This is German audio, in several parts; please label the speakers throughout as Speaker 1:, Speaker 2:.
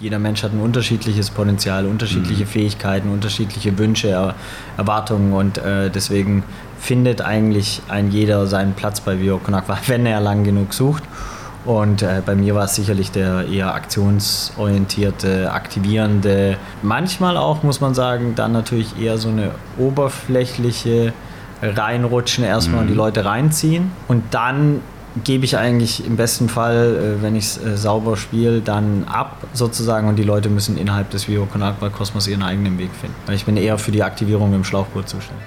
Speaker 1: jeder Mensch hat ein unterschiedliches Potenzial, unterschiedliche mhm. Fähigkeiten, unterschiedliche Wünsche, er Erwartungen und äh, deswegen findet eigentlich ein jeder seinen Platz bei Vio Konakwa, wenn er lang genug sucht. Und äh, bei mir war es sicherlich der eher aktionsorientierte, aktivierende, manchmal auch, muss man sagen, dann natürlich eher so eine oberflächliche reinrutschen erstmal mhm. und die. Leute reinziehen und dann gebe ich eigentlich im besten Fall, äh, wenn ich es äh, sauber spiele, dann ab sozusagen und die Leute müssen innerhalb des Vio Conakwa Kosmos ihren eigenen Weg finden. Weil ich bin eher für die Aktivierung im Schlauchboot zuständig.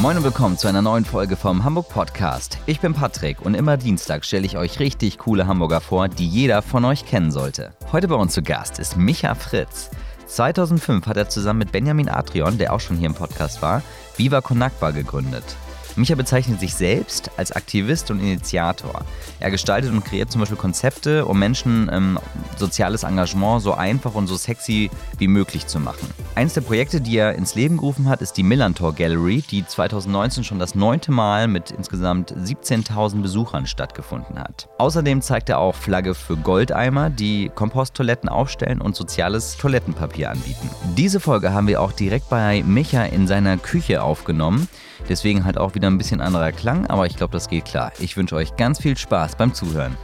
Speaker 2: Moin und willkommen zu einer neuen Folge vom Hamburg Podcast. Ich bin Patrick und immer Dienstag stelle ich euch richtig coole Hamburger vor, die jeder von euch kennen sollte. Heute bei uns zu Gast ist Micha Fritz. 2005 hat er zusammen mit Benjamin Adrian, der auch schon hier im Podcast war, Viva Conakwa gegründet. Micha bezeichnet sich selbst als Aktivist und Initiator. Er gestaltet und kreiert zum Beispiel Konzepte, um Menschen ähm, soziales Engagement so einfach und so sexy wie möglich zu machen. Eines der Projekte, die er ins Leben gerufen hat, ist die Millantor Gallery, die 2019 schon das neunte Mal mit insgesamt 17.000 Besuchern stattgefunden hat. Außerdem zeigt er auch Flagge für Goldeimer, die Komposttoiletten aufstellen und soziales Toilettenpapier anbieten. Diese Folge haben wir auch direkt bei Micha in seiner Küche aufgenommen. Deswegen halt auch wieder ein bisschen anderer Klang, aber ich glaube, das geht klar. Ich wünsche euch ganz viel Spaß beim Zuhören.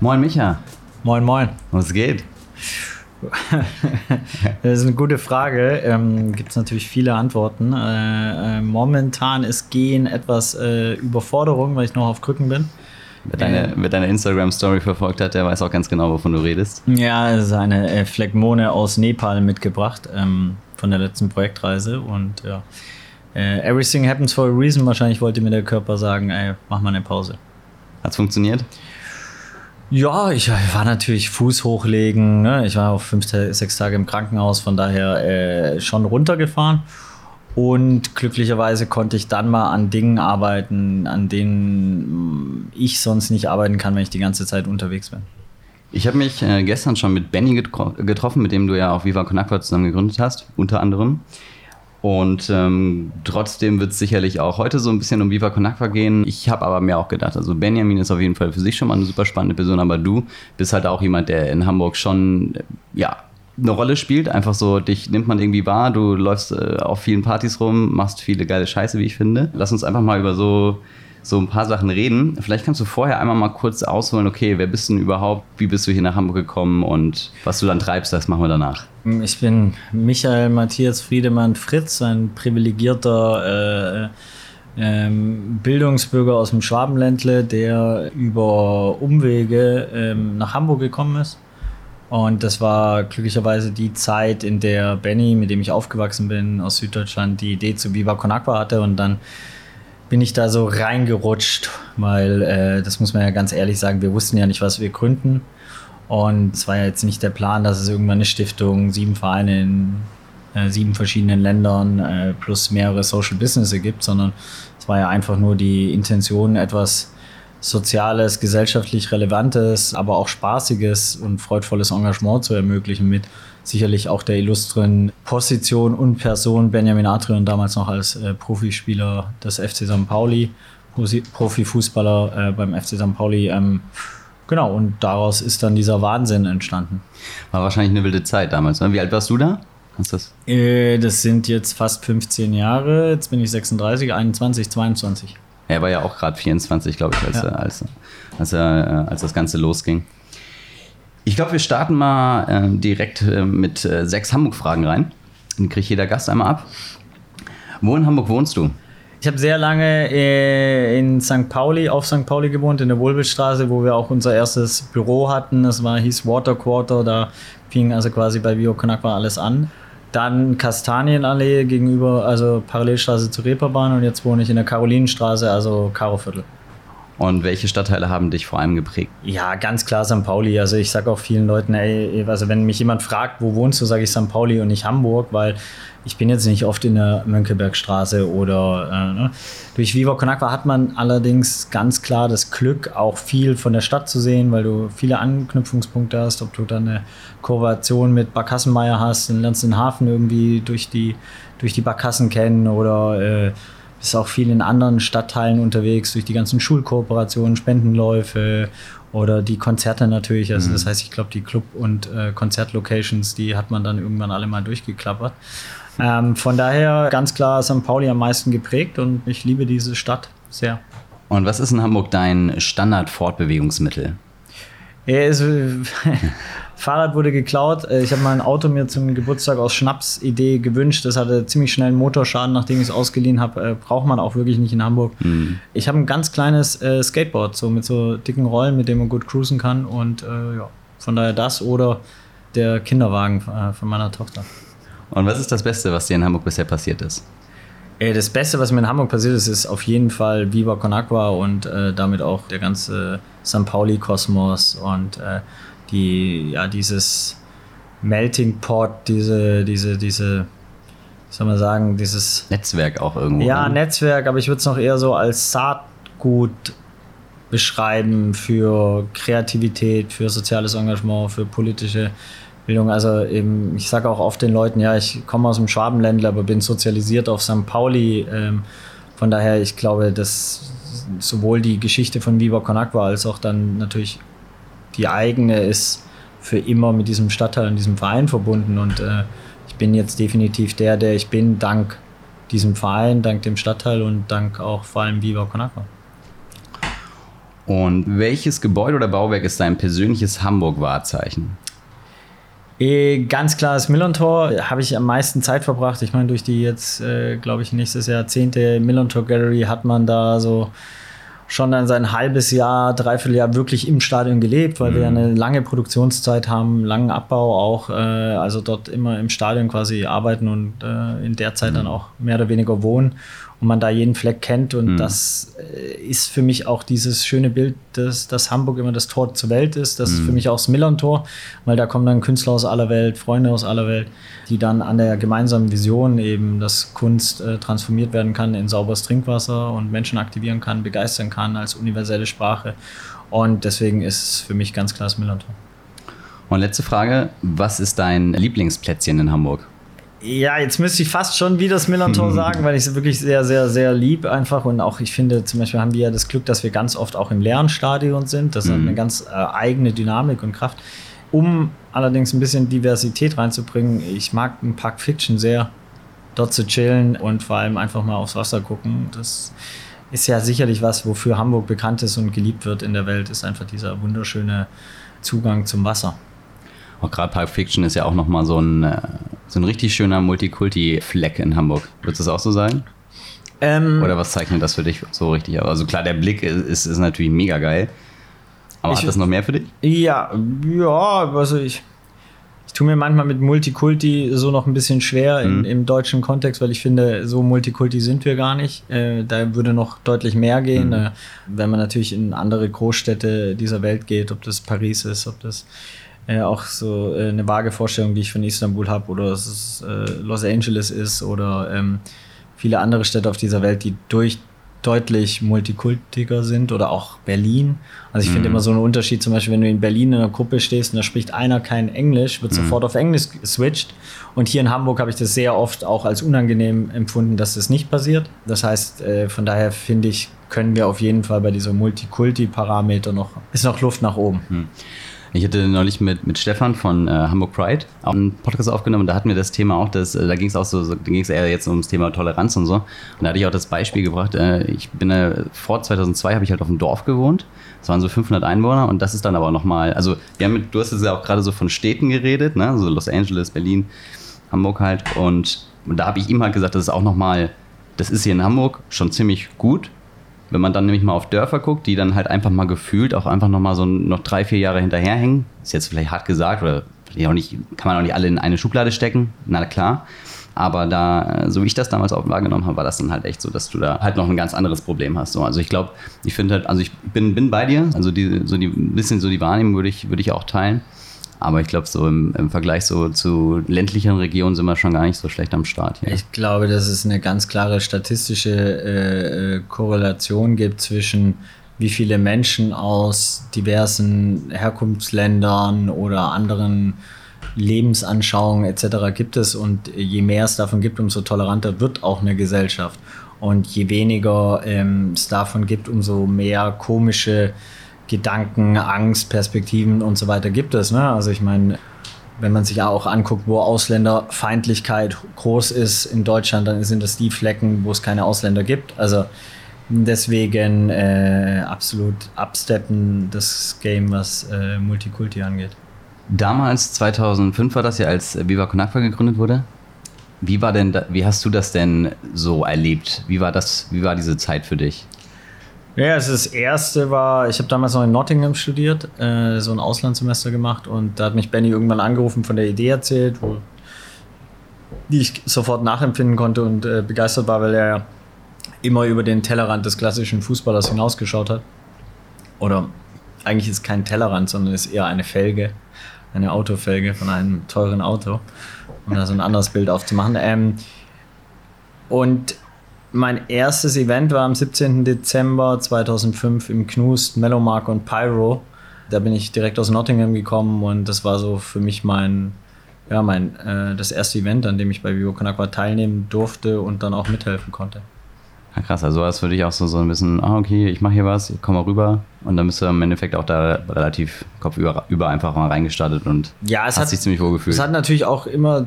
Speaker 2: Moin Micha.
Speaker 1: Moin, moin.
Speaker 2: Was geht?
Speaker 1: das ist eine gute Frage. Ähm, Gibt es natürlich viele Antworten. Äh, äh, momentan ist Gehen etwas äh, Überforderung, weil ich noch auf Krücken bin.
Speaker 2: Wer deine, wer deine Instagram-Story verfolgt hat, der weiß auch ganz genau, wovon du redest.
Speaker 1: Ja, es ist eine äh, Phlegmone aus Nepal mitgebracht ähm, von der letzten Projektreise und ja äh, everything happens for a reason. Wahrscheinlich wollte mir der Körper sagen, ey, mach mal eine Pause.
Speaker 2: Hat's funktioniert?
Speaker 1: Ja, ich war natürlich Fuß hochlegen. Ne? Ich war auch fünf, sechs Tage im Krankenhaus, von daher äh, schon runtergefahren. Und glücklicherweise konnte ich dann mal an Dingen arbeiten, an denen ich sonst nicht arbeiten kann, wenn ich die ganze Zeit unterwegs bin.
Speaker 2: Ich habe mich äh, gestern schon mit Benny getroffen, mit dem du ja auch Viva Con zusammen gegründet hast, unter anderem. Und ähm, trotzdem wird es sicherlich auch heute so ein bisschen um Viva Con gehen. Ich habe aber mir auch gedacht, also Benjamin ist auf jeden Fall für sich schon mal eine super spannende Person, aber du bist halt auch jemand, der in Hamburg schon, ja, eine Rolle spielt. Einfach so, dich nimmt man irgendwie wahr, du läufst äh, auf vielen Partys rum, machst viele geile Scheiße, wie ich finde. Lass uns einfach mal über so so ein paar Sachen reden. Vielleicht kannst du vorher einmal mal kurz ausholen, okay, wer bist du denn überhaupt? Wie bist du hier nach Hamburg gekommen und was du dann treibst, das machen wir danach.
Speaker 1: Ich bin Michael Matthias Friedemann Fritz, ein privilegierter äh, ähm, Bildungsbürger aus dem Schwabenländle, der über Umwege ähm, nach Hamburg gekommen ist. Und das war glücklicherweise die Zeit, in der Benny, mit dem ich aufgewachsen bin, aus Süddeutschland, die Idee zu Viva Con Aqua hatte und dann bin ich da so reingerutscht, weil äh, das muss man ja ganz ehrlich sagen, wir wussten ja nicht, was wir gründen. Und es war ja jetzt nicht der Plan, dass es irgendwann eine Stiftung, sieben Vereine in äh, sieben verschiedenen Ländern äh, plus mehrere Social Businesses gibt, sondern es war ja einfach nur die Intention, etwas Soziales, gesellschaftlich Relevantes, aber auch Spaßiges und freudvolles Engagement zu ermöglichen mit sicherlich auch der illustren Position und Person Benjamin Adrian, damals noch als äh, Profispieler des FC St. Pauli, Profifußballer äh, beim FC St. Pauli. Ähm, genau, und daraus ist dann dieser Wahnsinn entstanden.
Speaker 2: War wahrscheinlich eine wilde Zeit damals. Ne? Wie alt warst du da?
Speaker 1: Kannst das? Äh, das sind jetzt fast 15 Jahre. Jetzt bin ich 36, 21, 22.
Speaker 2: Er war ja auch gerade 24, glaube ich, als, ja. als, als, als, als das Ganze losging. Ich glaube, wir starten mal äh, direkt äh, mit äh, sechs Hamburg-Fragen rein. Dann kriegt jeder Gast einmal ab. Wo in Hamburg wohnst du?
Speaker 1: Ich habe sehr lange äh, in St. Pauli, auf St. Pauli gewohnt, in der Wohlbildstraße, wo wir auch unser erstes Büro hatten. Das war, hieß Water Quarter, da fing also quasi bei Bio Konakwa alles an. Dann Kastanienallee gegenüber, also Parallelstraße zur Reeperbahn und jetzt wohne ich in der Karolinenstraße, also Karoviertel.
Speaker 2: Und welche Stadtteile haben dich vor allem geprägt?
Speaker 1: Ja, ganz klar St. Pauli. Also ich sage auch vielen Leuten, ey, also wenn mich jemand fragt, wo wohnst du, sage ich St. Pauli und nicht Hamburg, weil ich bin jetzt nicht oft in der Mönckebergstraße oder äh, ne. durch Viva Con Aqua hat man allerdings ganz klar das Glück, auch viel von der Stadt zu sehen, weil du viele Anknüpfungspunkte hast, ob du dann eine Kooperation mit Barkassenmeier hast, dann lernst du den Hafen irgendwie durch die, durch die Barkassen kennen oder äh, bist auch viel in anderen Stadtteilen unterwegs, durch die ganzen Schulkooperationen, Spendenläufe oder die Konzerte natürlich. Also mhm. das heißt, ich glaube, die Club- und äh, Konzertlocations, die hat man dann irgendwann alle mal durchgeklappert. Ähm, von daher ganz klar St. Pauli am meisten geprägt und ich liebe diese Stadt sehr.
Speaker 2: Und was ist in Hamburg dein Standard-Fortbewegungsmittel?
Speaker 1: Ja, also, Fahrrad wurde geklaut. Äh, ich habe mein Auto mir zum Geburtstag aus Schnapsidee gewünscht. Das hatte ziemlich schnell einen Motorschaden, nachdem ich es ausgeliehen habe. Äh, braucht man auch wirklich nicht in Hamburg. Mhm. Ich habe ein ganz kleines äh, Skateboard, so mit so dicken Rollen, mit dem man gut cruisen kann. Und äh, ja, von daher das oder der Kinderwagen äh, von meiner Tochter.
Speaker 2: Und was ist das Beste, was dir in Hamburg bisher passiert ist?
Speaker 1: Das Beste, was mir in Hamburg passiert ist, ist auf jeden Fall Viva Con Agua und äh, damit auch der ganze St. Pauli-Kosmos und äh, die, ja, dieses Melting Pot, diese, diese, diese, wie soll man sagen, dieses
Speaker 2: Netzwerk auch irgendwo.
Speaker 1: Ja, ne? Netzwerk, aber ich würde es noch eher so als Saatgut beschreiben für Kreativität, für soziales Engagement, für politische Bildung. Also eben, ich sage auch oft den Leuten, ja, ich komme aus dem Schwabenländler, aber bin sozialisiert auf St. Pauli. Ähm, von daher, ich glaube, dass sowohl die Geschichte von Viva Con Agua als auch dann natürlich die eigene ist für immer mit diesem Stadtteil und diesem Verein verbunden. Und äh, ich bin jetzt definitiv der, der ich bin, dank diesem Verein, dank dem Stadtteil und dank auch vor allem Viva Con Agua.
Speaker 2: Und welches Gebäude oder Bauwerk ist dein persönliches Hamburg-Wahrzeichen?
Speaker 1: Eh, ganz klar das Millantor habe ich am meisten Zeit verbracht. Ich meine, durch die jetzt, äh, glaube ich, nächstes Jahr zehnte Millantor Gallery hat man da so schon dann sein halbes Jahr, dreiviertel Jahr wirklich im Stadion gelebt, weil mhm. wir eine lange Produktionszeit haben, langen Abbau auch, äh, also dort immer im Stadion quasi arbeiten und äh, in der Zeit mhm. dann auch mehr oder weniger wohnen und man da jeden Fleck kennt. Und mhm. das äh, ist für mich auch dieses schöne Bild, dass, dass Hamburg immer das Tor zur Welt ist. Das mhm. ist für mhm. mich auch das Millern-Tor, weil da kommen dann Künstler aus aller Welt, Freunde aus aller Welt, die dann an der gemeinsamen Vision eben, dass Kunst äh, transformiert werden kann in sauberes Trinkwasser und Menschen aktivieren kann, begeistern kann als universelle Sprache. Und deswegen ist es für mich ganz klar das Millern-Tor.
Speaker 2: Und letzte Frage: Was ist dein Lieblingsplätzchen in Hamburg?
Speaker 1: Ja, jetzt müsste ich fast schon wie das Millantor sagen, weil ich es wirklich sehr, sehr, sehr lieb einfach und auch ich finde, zum Beispiel haben wir ja das Glück, dass wir ganz oft auch im leeren Stadion sind. Das mhm. hat eine ganz äh, eigene Dynamik und Kraft. Um allerdings ein bisschen Diversität reinzubringen, ich mag ein Park Fiction sehr, dort zu chillen und vor allem einfach mal aufs Wasser gucken. Das ist ja sicherlich was, wofür Hamburg bekannt ist und geliebt wird in der Welt, ist einfach dieser wunderschöne Zugang zum Wasser.
Speaker 2: Auch gerade Pulp Fiction ist ja auch nochmal so ein, äh, so ein richtig schöner Multikulti-Fleck in Hamburg. Würdest du das auch so sagen? Ähm, Oder was zeichnet das für dich so richtig aus? Also klar, der Blick ist, ist natürlich mega geil. Aber ich, hat das noch mehr für dich?
Speaker 1: Ja, ja, also ich, ich tue mir manchmal mit Multikulti so noch ein bisschen schwer mhm. im deutschen Kontext, weil ich finde, so Multikulti sind wir gar nicht. Äh, da würde noch deutlich mehr gehen, mhm. äh, wenn man natürlich in andere Großstädte dieser Welt geht, ob das Paris ist, ob das äh, auch so äh, eine vage Vorstellung, die ich von Istanbul habe oder dass es äh, Los Angeles ist oder ähm, viele andere Städte auf dieser Welt, die durch deutlich multikultiger sind oder auch Berlin. Also ich mhm. finde immer so einen Unterschied, zum Beispiel, wenn du in Berlin in einer Gruppe stehst und da spricht einer kein Englisch, wird mhm. sofort auf Englisch geswitcht. Und hier in Hamburg habe ich das sehr oft auch als unangenehm empfunden, dass das nicht passiert. Das heißt, äh, von daher finde ich, können wir auf jeden Fall bei dieser Multikulti-Parameter noch, ist noch Luft nach oben. Mhm.
Speaker 2: Ich hatte neulich mit, mit Stefan von äh, Hamburg Pride auch einen Podcast aufgenommen. Da hatten wir das Thema auch, dass, äh, da ging es auch so, da ging es eher jetzt ums Thema Toleranz und so. Und da hatte ich auch das Beispiel gebracht. Äh, ich bin vor 2002 habe ich halt auf dem Dorf gewohnt. Es waren so 500 Einwohner und das ist dann aber nochmal, also wir haben mit, du hast ja auch gerade so von Städten geredet, ne? so Los Angeles, Berlin, Hamburg halt. Und, und da habe ich ihm halt gesagt, das ist auch nochmal, das ist hier in Hamburg schon ziemlich gut, wenn man dann nämlich mal auf Dörfer guckt, die dann halt einfach mal gefühlt auch einfach nochmal so noch drei, vier Jahre hinterherhängen, ist jetzt vielleicht hart gesagt oder auch nicht, kann man auch nicht alle in eine Schublade stecken, na klar. Aber da, so wie ich das damals auch wahrgenommen habe, war das dann halt echt so, dass du da halt noch ein ganz anderes Problem hast. So, also ich glaube, ich finde halt, also ich bin, bin bei dir, also die, so die, ein bisschen so die Wahrnehmung würde ich, würde ich auch teilen. Aber ich glaube, so im, im, Vergleich so zu ländlichen Regionen sind wir schon gar nicht so schlecht am Start.
Speaker 1: Hier. Ich glaube, dass es eine ganz klare statistische äh, äh, Korrelation gibt zwischen wie viele Menschen aus diversen Herkunftsländern oder anderen Lebensanschauungen etc. gibt es und je mehr es davon gibt, umso toleranter wird auch eine Gesellschaft. Und je weniger ähm, es davon gibt, umso mehr komische Gedanken, Angst, Perspektiven und so weiter gibt es. Ne? Also ich meine, wenn man sich ja auch anguckt, wo Ausländerfeindlichkeit groß ist in Deutschland, dann sind das die Flecken, wo es keine Ausländer gibt. Also deswegen äh, absolut absteppen das Game, was äh, Multikulti angeht.
Speaker 2: Damals, 2005 war das ja, als Viva Con Agua gegründet wurde. Wie war denn, da, wie hast du das denn so erlebt? Wie war das, wie war diese Zeit für dich?
Speaker 1: Ja, also das erste war, ich habe damals noch in Nottingham studiert, äh, so ein Auslandssemester gemacht und da hat mich Benny irgendwann angerufen, von der Idee erzählt, wo, die ich sofort nachempfinden konnte und äh, begeistert war, weil er immer über den Tellerrand des klassischen Fußballers hinausgeschaut hat. Oder eigentlich ist kein Tellerrand, sondern ist eher eine Felge, eine Autofelge von einem teuren Auto, um da so ein anderes Bild aufzumachen. Ähm, und mein erstes Event war am 17. Dezember 2005 im Knust, Melomark und Pyro. Da bin ich direkt aus Nottingham gekommen und das war so für mich mein, ja, mein, äh, das erste Event, an dem ich bei Vivo Con Agua teilnehmen durfte und dann auch mithelfen konnte.
Speaker 2: Ja, krass, also war es für dich auch so, so ein bisschen, ah, okay, ich mache hier was, ich komme mal rüber und dann bist du im Endeffekt auch da relativ kopfüber über einfach mal reingestartet und
Speaker 1: ja, es
Speaker 2: hast
Speaker 1: hat,
Speaker 2: dich ziemlich wohl gefühlt.
Speaker 1: Es hat natürlich auch immer,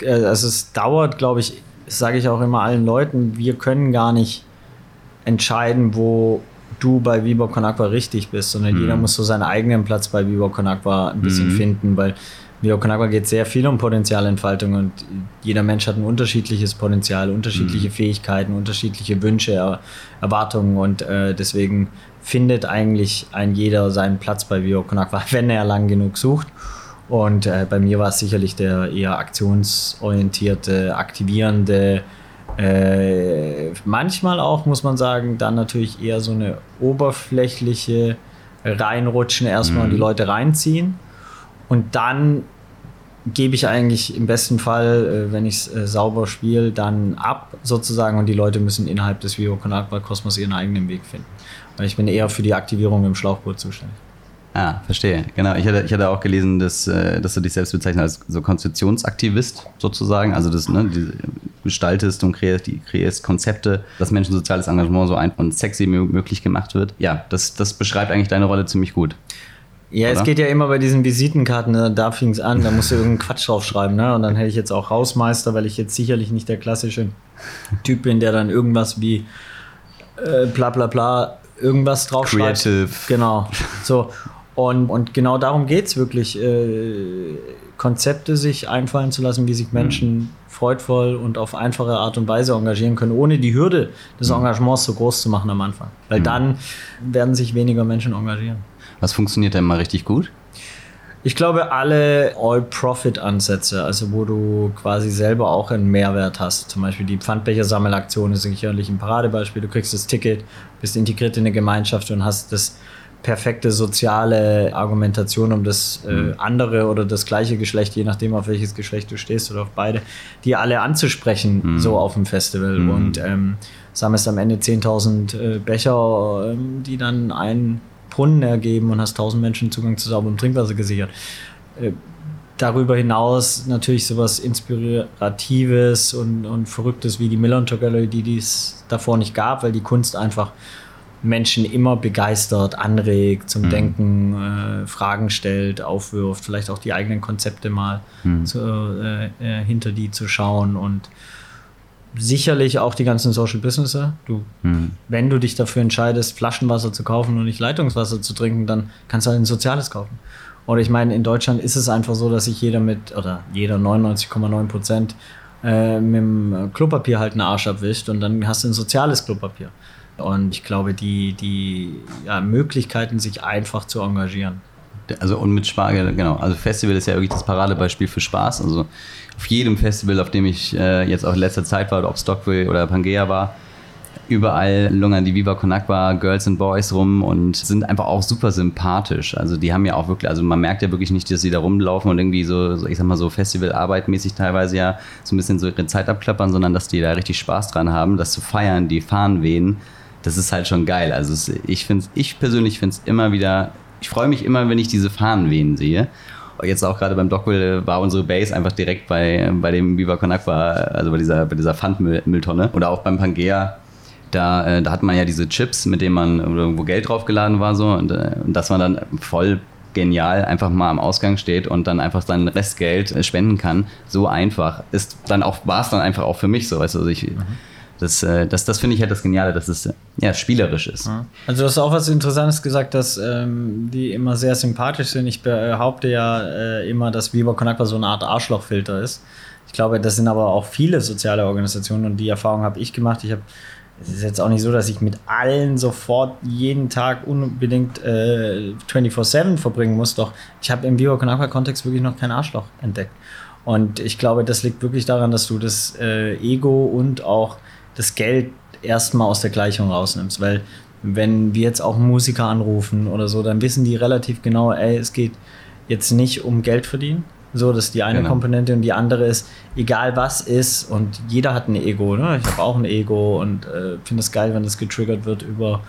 Speaker 1: äh, also es dauert, glaube ich, das sage ich auch immer allen Leuten, wir können gar nicht entscheiden, wo du bei Viva Con Agua richtig bist, sondern mhm. jeder muss so seinen eigenen Platz bei Viva Con Agua ein bisschen mhm. finden, weil Viva Con Agua geht sehr viel um Potenzialentfaltung und jeder Mensch hat ein unterschiedliches Potenzial, unterschiedliche mhm. Fähigkeiten, unterschiedliche Wünsche, er Erwartungen und äh, deswegen findet eigentlich ein jeder seinen Platz bei Viva Con Agua, wenn er lang genug sucht. Und äh, bei mir war es sicherlich der eher aktionsorientierte, aktivierende, äh, manchmal auch, muss man sagen, dann natürlich eher so eine oberflächliche reinrutschen erstmal mhm. und die mhm. Leute reinziehen. Und dann gebe ich eigentlich im besten Fall, äh, wenn ich es äh, sauber spiele, dann ab sozusagen und die Leute müssen innerhalb des Vivo Con Kosmos ihren eigenen Weg finden. Weil ich bin eher für die Aktivierung im Schlauchboot zuständig.
Speaker 2: Ah, verstehe. Genau. Ich hatte, ich hatte auch gelesen, dass, äh, dass du dich selbst bezeichnest als so Konstitutionsaktivist sozusagen. Also das, ne, du gestaltest und kreierst, kreierst Konzepte, dass Menschen soziales Engagement so einfach und sexy möglich gemacht wird. Ja, das, das beschreibt eigentlich deine Rolle ziemlich gut.
Speaker 1: Ja, Oder? es geht ja immer bei diesen Visitenkarten, ne? da fing es an, da musst du irgendeinen Quatsch draufschreiben, ne? Und dann hätte ich jetzt auch Hausmeister, weil ich jetzt sicherlich nicht der klassische Typ bin, der dann irgendwas wie äh, bla bla bla irgendwas draufschreibt.
Speaker 2: Creative.
Speaker 1: Genau. So. Und, und genau darum geht es wirklich, äh, Konzepte sich einfallen zu lassen, wie sich mhm. Menschen mhm. freudvoll und auf einfache Art und Weise engagieren können, ohne die Hürde des mhm. Engagements so groß zu machen am Anfang. Weil mhm. dann werden sich weniger Menschen engagieren.
Speaker 2: Was funktioniert denn mal richtig gut?
Speaker 1: Ich glaube, alle All-Profit-Ansätze, also wo du quasi selber auch einen Mehrwert hast. Zum Beispiel die Pfandbecher-Sammelaktion ist sicherlich ein Paradebeispiel. Du kriegst das Ticket, bist integriert in eine Gemeinschaft und hast das perfekte soziale Argumentation, um das äh, mhm. andere oder das gleiche Geschlecht, je nachdem auf welches Geschlecht du stehst oder auf beide, die alle anzusprechen, mhm. so auf dem Festival. Mhm. Und ähm, sammelst am Ende 10.000 äh, Becher, äh, die dann einen Brunnen ergeben und hast 1.000 Menschen Zugang zu sauberem Trinkwasser gesichert. Äh, darüber hinaus natürlich sowas Inspiratives und, und Verrücktes wie die Millantor Gallery, die es davor nicht gab, weil die Kunst einfach Menschen immer begeistert, anregt, zum mhm. Denken, äh, Fragen stellt, aufwirft, vielleicht auch die eigenen Konzepte mal mhm. zu, äh, äh, hinter die zu schauen und sicherlich auch die ganzen Social Businesses. Du, mhm. wenn du dich dafür entscheidest, Flaschenwasser zu kaufen und nicht Leitungswasser zu trinken, dann kannst du halt ein soziales kaufen. Oder ich meine, in Deutschland ist es einfach so, dass sich jeder mit, oder jeder 99,9 Prozent äh, mit dem Klopapier halt einen Arsch abwischt und dann hast du ein soziales Klopapier. Und ich glaube, die, die ja, Möglichkeiten, sich einfach zu engagieren.
Speaker 2: Also und mit Spaß, genau. Also Festival ist ja wirklich das Paradebeispiel für Spaß. Also auf jedem Festival, auf dem ich äh, jetzt auch in letzter Zeit war, ob Stockville oder Pangea war, überall lungern die Viva Con Agua Girls and Boys rum und sind einfach auch super sympathisch. Also die haben ja auch wirklich, also man merkt ja wirklich nicht, dass sie da rumlaufen und irgendwie so, so ich sag mal so Festivalarbeit-mäßig teilweise ja so ein bisschen so ihre Zeit abklappern, sondern dass die da richtig Spaß dran haben, das zu feiern, die Fahnen wehen das ist halt schon geil. Also es, ich finde ich persönlich finde es immer wieder, ich freue mich immer, wenn ich diese Fahnen wehen sehe. Jetzt auch gerade beim Dockwell war unsere Base einfach direkt bei, bei dem Viva Con Aqua, also bei dieser, bei dieser Pfandmülltonne. Oder auch beim Pangea Da, äh, da hat man ja diese Chips, mit denen man, wo Geld draufgeladen war, so, und, äh, und das war dann voll genial, einfach mal am Ausgang steht und dann einfach sein Restgeld äh, spenden kann. So einfach ist dann auch, war es dann einfach auch für mich so, weißt du, also ich, mhm. Das, äh, das, das finde ich halt das Geniale, dass es ja, spielerisch ist.
Speaker 1: Also du hast auch was Interessantes gesagt, dass ähm, die immer sehr sympathisch sind. Ich behaupte ja äh, immer, dass Viva Con Agua so eine Art Arschlochfilter ist. Ich glaube, das sind aber auch viele soziale Organisationen und die Erfahrung habe ich gemacht. Ich habe es ist jetzt auch nicht so, dass ich mit allen sofort jeden Tag unbedingt äh, 24-7 verbringen muss, doch ich habe im Viva Con Agua Kontext wirklich noch kein Arschloch entdeckt. Und ich glaube, das liegt wirklich daran, dass du das äh, Ego und auch das Geld erstmal aus der Gleichung rausnimmst, weil wenn wir jetzt auch Musiker anrufen oder so, dann wissen die relativ genau, ey, es geht jetzt nicht um Geld verdienen, so, das ist die eine genau. Komponente und die andere ist, egal was ist, und jeder hat ein Ego, ne? Ich habe auch ein Ego und äh, finde es geil, wenn das getriggert wird über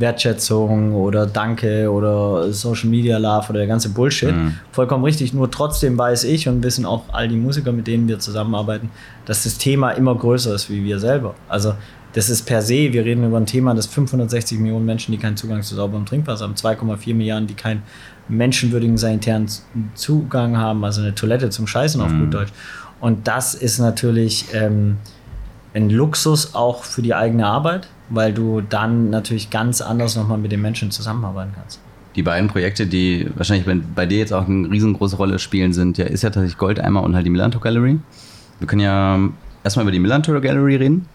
Speaker 1: Wertschätzung oder Danke oder Social Media Love oder der ganze Bullshit. Mhm. Vollkommen richtig. Nur trotzdem weiß ich und wissen auch all die Musiker, mit denen wir zusammenarbeiten, dass das Thema immer größer ist wie wir selber. Also das ist per se, wir reden über ein Thema, das 560 Millionen Menschen, die keinen Zugang zu sauberem Trinkwasser haben, 2,4 Milliarden, die keinen menschenwürdigen sanitären Zugang haben, also eine Toilette zum Scheißen auf mhm. gut Deutsch. Und das ist natürlich ähm, ein Luxus auch für die eigene Arbeit, weil du dann natürlich ganz anders nochmal mit den Menschen zusammenarbeiten kannst.
Speaker 2: Die beiden Projekte, die wahrscheinlich bei dir jetzt auch eine riesengroße Rolle spielen, sind ja, ist ja tatsächlich Goldeimer und halt die Millantor Gallery. Wir können ja erstmal über die Millantor Gallery reden.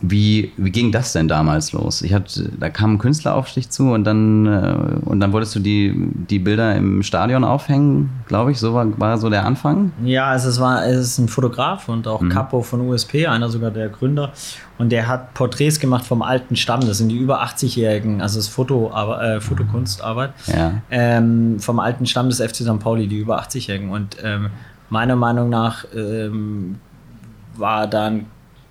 Speaker 2: Wie, wie ging das denn damals los? Ich hatte, da kam ein Künstler auf dich zu und dann, äh, und dann wolltest du die, die Bilder im Stadion aufhängen, glaube ich. So war, war so der Anfang.
Speaker 1: Ja, also es, war, es ist ein Fotograf und auch mhm. Capo von USP, einer sogar der Gründer. Und der hat Porträts gemacht vom alten Stamm. Das sind die über 80-Jährigen, also das Foto, äh, Fotokunstarbeit. Ja. Ähm, vom alten Stamm des FC St. Pauli, die über 80-Jährigen. Und ähm, meiner Meinung nach ähm, war dann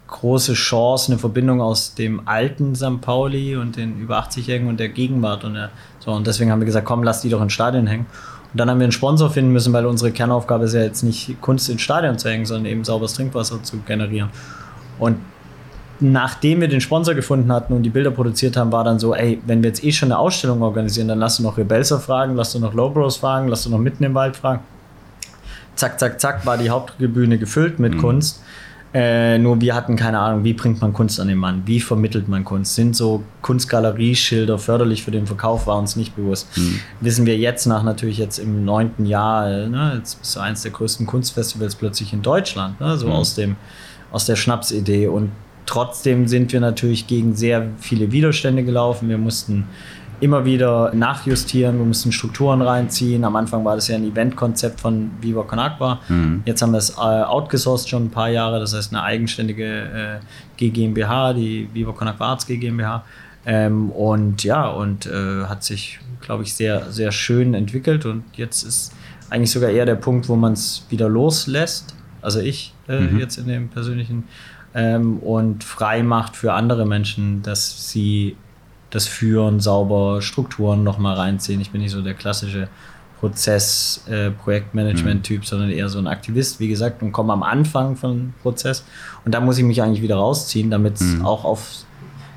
Speaker 1: große Chance, eine Verbindung aus dem alten St. Pauli und den über 80-Jährigen und der Gegenwart. Und, der, so, und deswegen haben wir gesagt, komm, lass die doch ins Stadion hängen. Und dann haben wir einen Sponsor finden müssen, weil unsere Kernaufgabe ist ja jetzt nicht Kunst ins Stadion zu hängen, sondern eben sauberes Trinkwasser zu generieren. Und nachdem wir den Sponsor gefunden hatten und die Bilder produziert haben, war dann so, ey, wenn wir jetzt eh schon eine Ausstellung organisieren, dann lass du noch Rebelser fragen, lass du noch Lowbros fragen, lass du noch mitten im Wald fragen. Zack, zack, zack, war die Haupttribüne gefüllt mit mhm. Kunst. Äh, nur wir hatten keine Ahnung, wie bringt man Kunst an den Mann? Wie vermittelt man Kunst? Sind so Kunstgalerieschilder förderlich für den Verkauf? War uns nicht bewusst. Mhm. Wissen wir jetzt nach natürlich jetzt im neunten Jahr, ne, jetzt bist du eins der größten Kunstfestivals plötzlich in Deutschland, ne, so mhm. aus, dem, aus der Schnapsidee. Und trotzdem sind wir natürlich gegen sehr viele Widerstände gelaufen. Wir mussten immer wieder nachjustieren, wir mussten Strukturen reinziehen. Am Anfang war das ja ein Eventkonzept von Viva Con Agua. Mhm. Jetzt haben wir es äh, outgesourced schon ein paar Jahre, das heißt eine eigenständige äh, GmbH, die Viva Con Agua Arts GmbH. Ähm, und ja, und äh, hat sich, glaube ich, sehr, sehr schön entwickelt. Und jetzt ist eigentlich sogar eher der Punkt, wo man es wieder loslässt. Also ich äh, mhm. jetzt in dem persönlichen ähm, und frei macht für andere Menschen, dass sie das Führen, sauber Strukturen nochmal reinziehen. Ich bin nicht so der klassische Prozess, äh, mhm. sondern eher so ein Aktivist, wie gesagt, und komme am Anfang von Prozess. Und da muss ich mich eigentlich wieder rausziehen, damit es mhm. auch aufs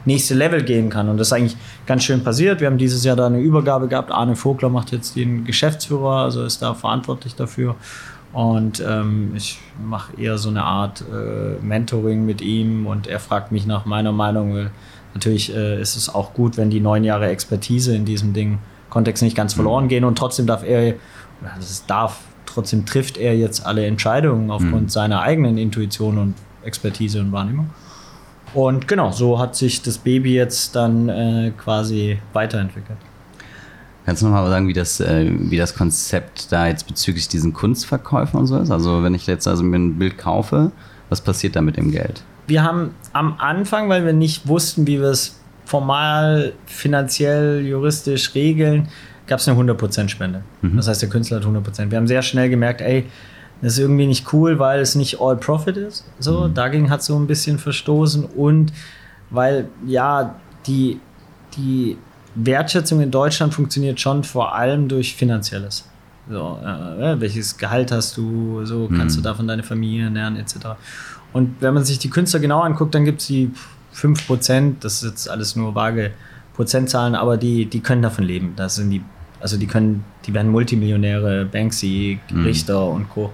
Speaker 1: nächste Level gehen kann. Und das ist eigentlich ganz schön passiert. Wir haben dieses Jahr da eine Übergabe gehabt. Arne Vogler macht jetzt den Geschäftsführer, also ist da verantwortlich dafür. Und ähm, ich mache eher so eine Art äh, Mentoring mit ihm und er fragt mich nach meiner Meinung, weil Natürlich äh, ist es auch gut, wenn die neun Jahre Expertise in diesem Ding Kontext nicht ganz verloren mhm. gehen und trotzdem darf er, das darf, trotzdem trifft er jetzt alle Entscheidungen aufgrund mhm. seiner eigenen Intuition und Expertise und Wahrnehmung. Und genau, so hat sich das Baby jetzt dann äh, quasi weiterentwickelt.
Speaker 2: Kannst du noch mal sagen, wie das, äh, wie das Konzept da jetzt bezüglich diesen Kunstverkäufen und so ist? Also wenn ich jetzt also mir ein Bild kaufe, was passiert da mit dem Geld?
Speaker 1: Wir haben am Anfang, weil wir nicht wussten, wie wir es formal, finanziell, juristisch regeln, gab es eine 100% Spende. Mhm. Das heißt, der Künstler hat 100%. Wir haben sehr schnell gemerkt, ey, das ist irgendwie nicht cool, weil es nicht all profit ist. So, mhm. dagegen hat so ein bisschen verstoßen und weil ja die, die Wertschätzung in Deutschland funktioniert schon vor allem durch finanzielles. So, äh, welches Gehalt hast du, so kannst mhm. du davon deine Familie ernähren, etc. Und wenn man sich die Künstler genau anguckt, dann gibt es die 5%, das ist jetzt alles nur vage Prozentzahlen, aber die, die können davon leben. Das sind die, also die können, die werden Multimillionäre, Banksy, mhm. Richter mhm. und Co.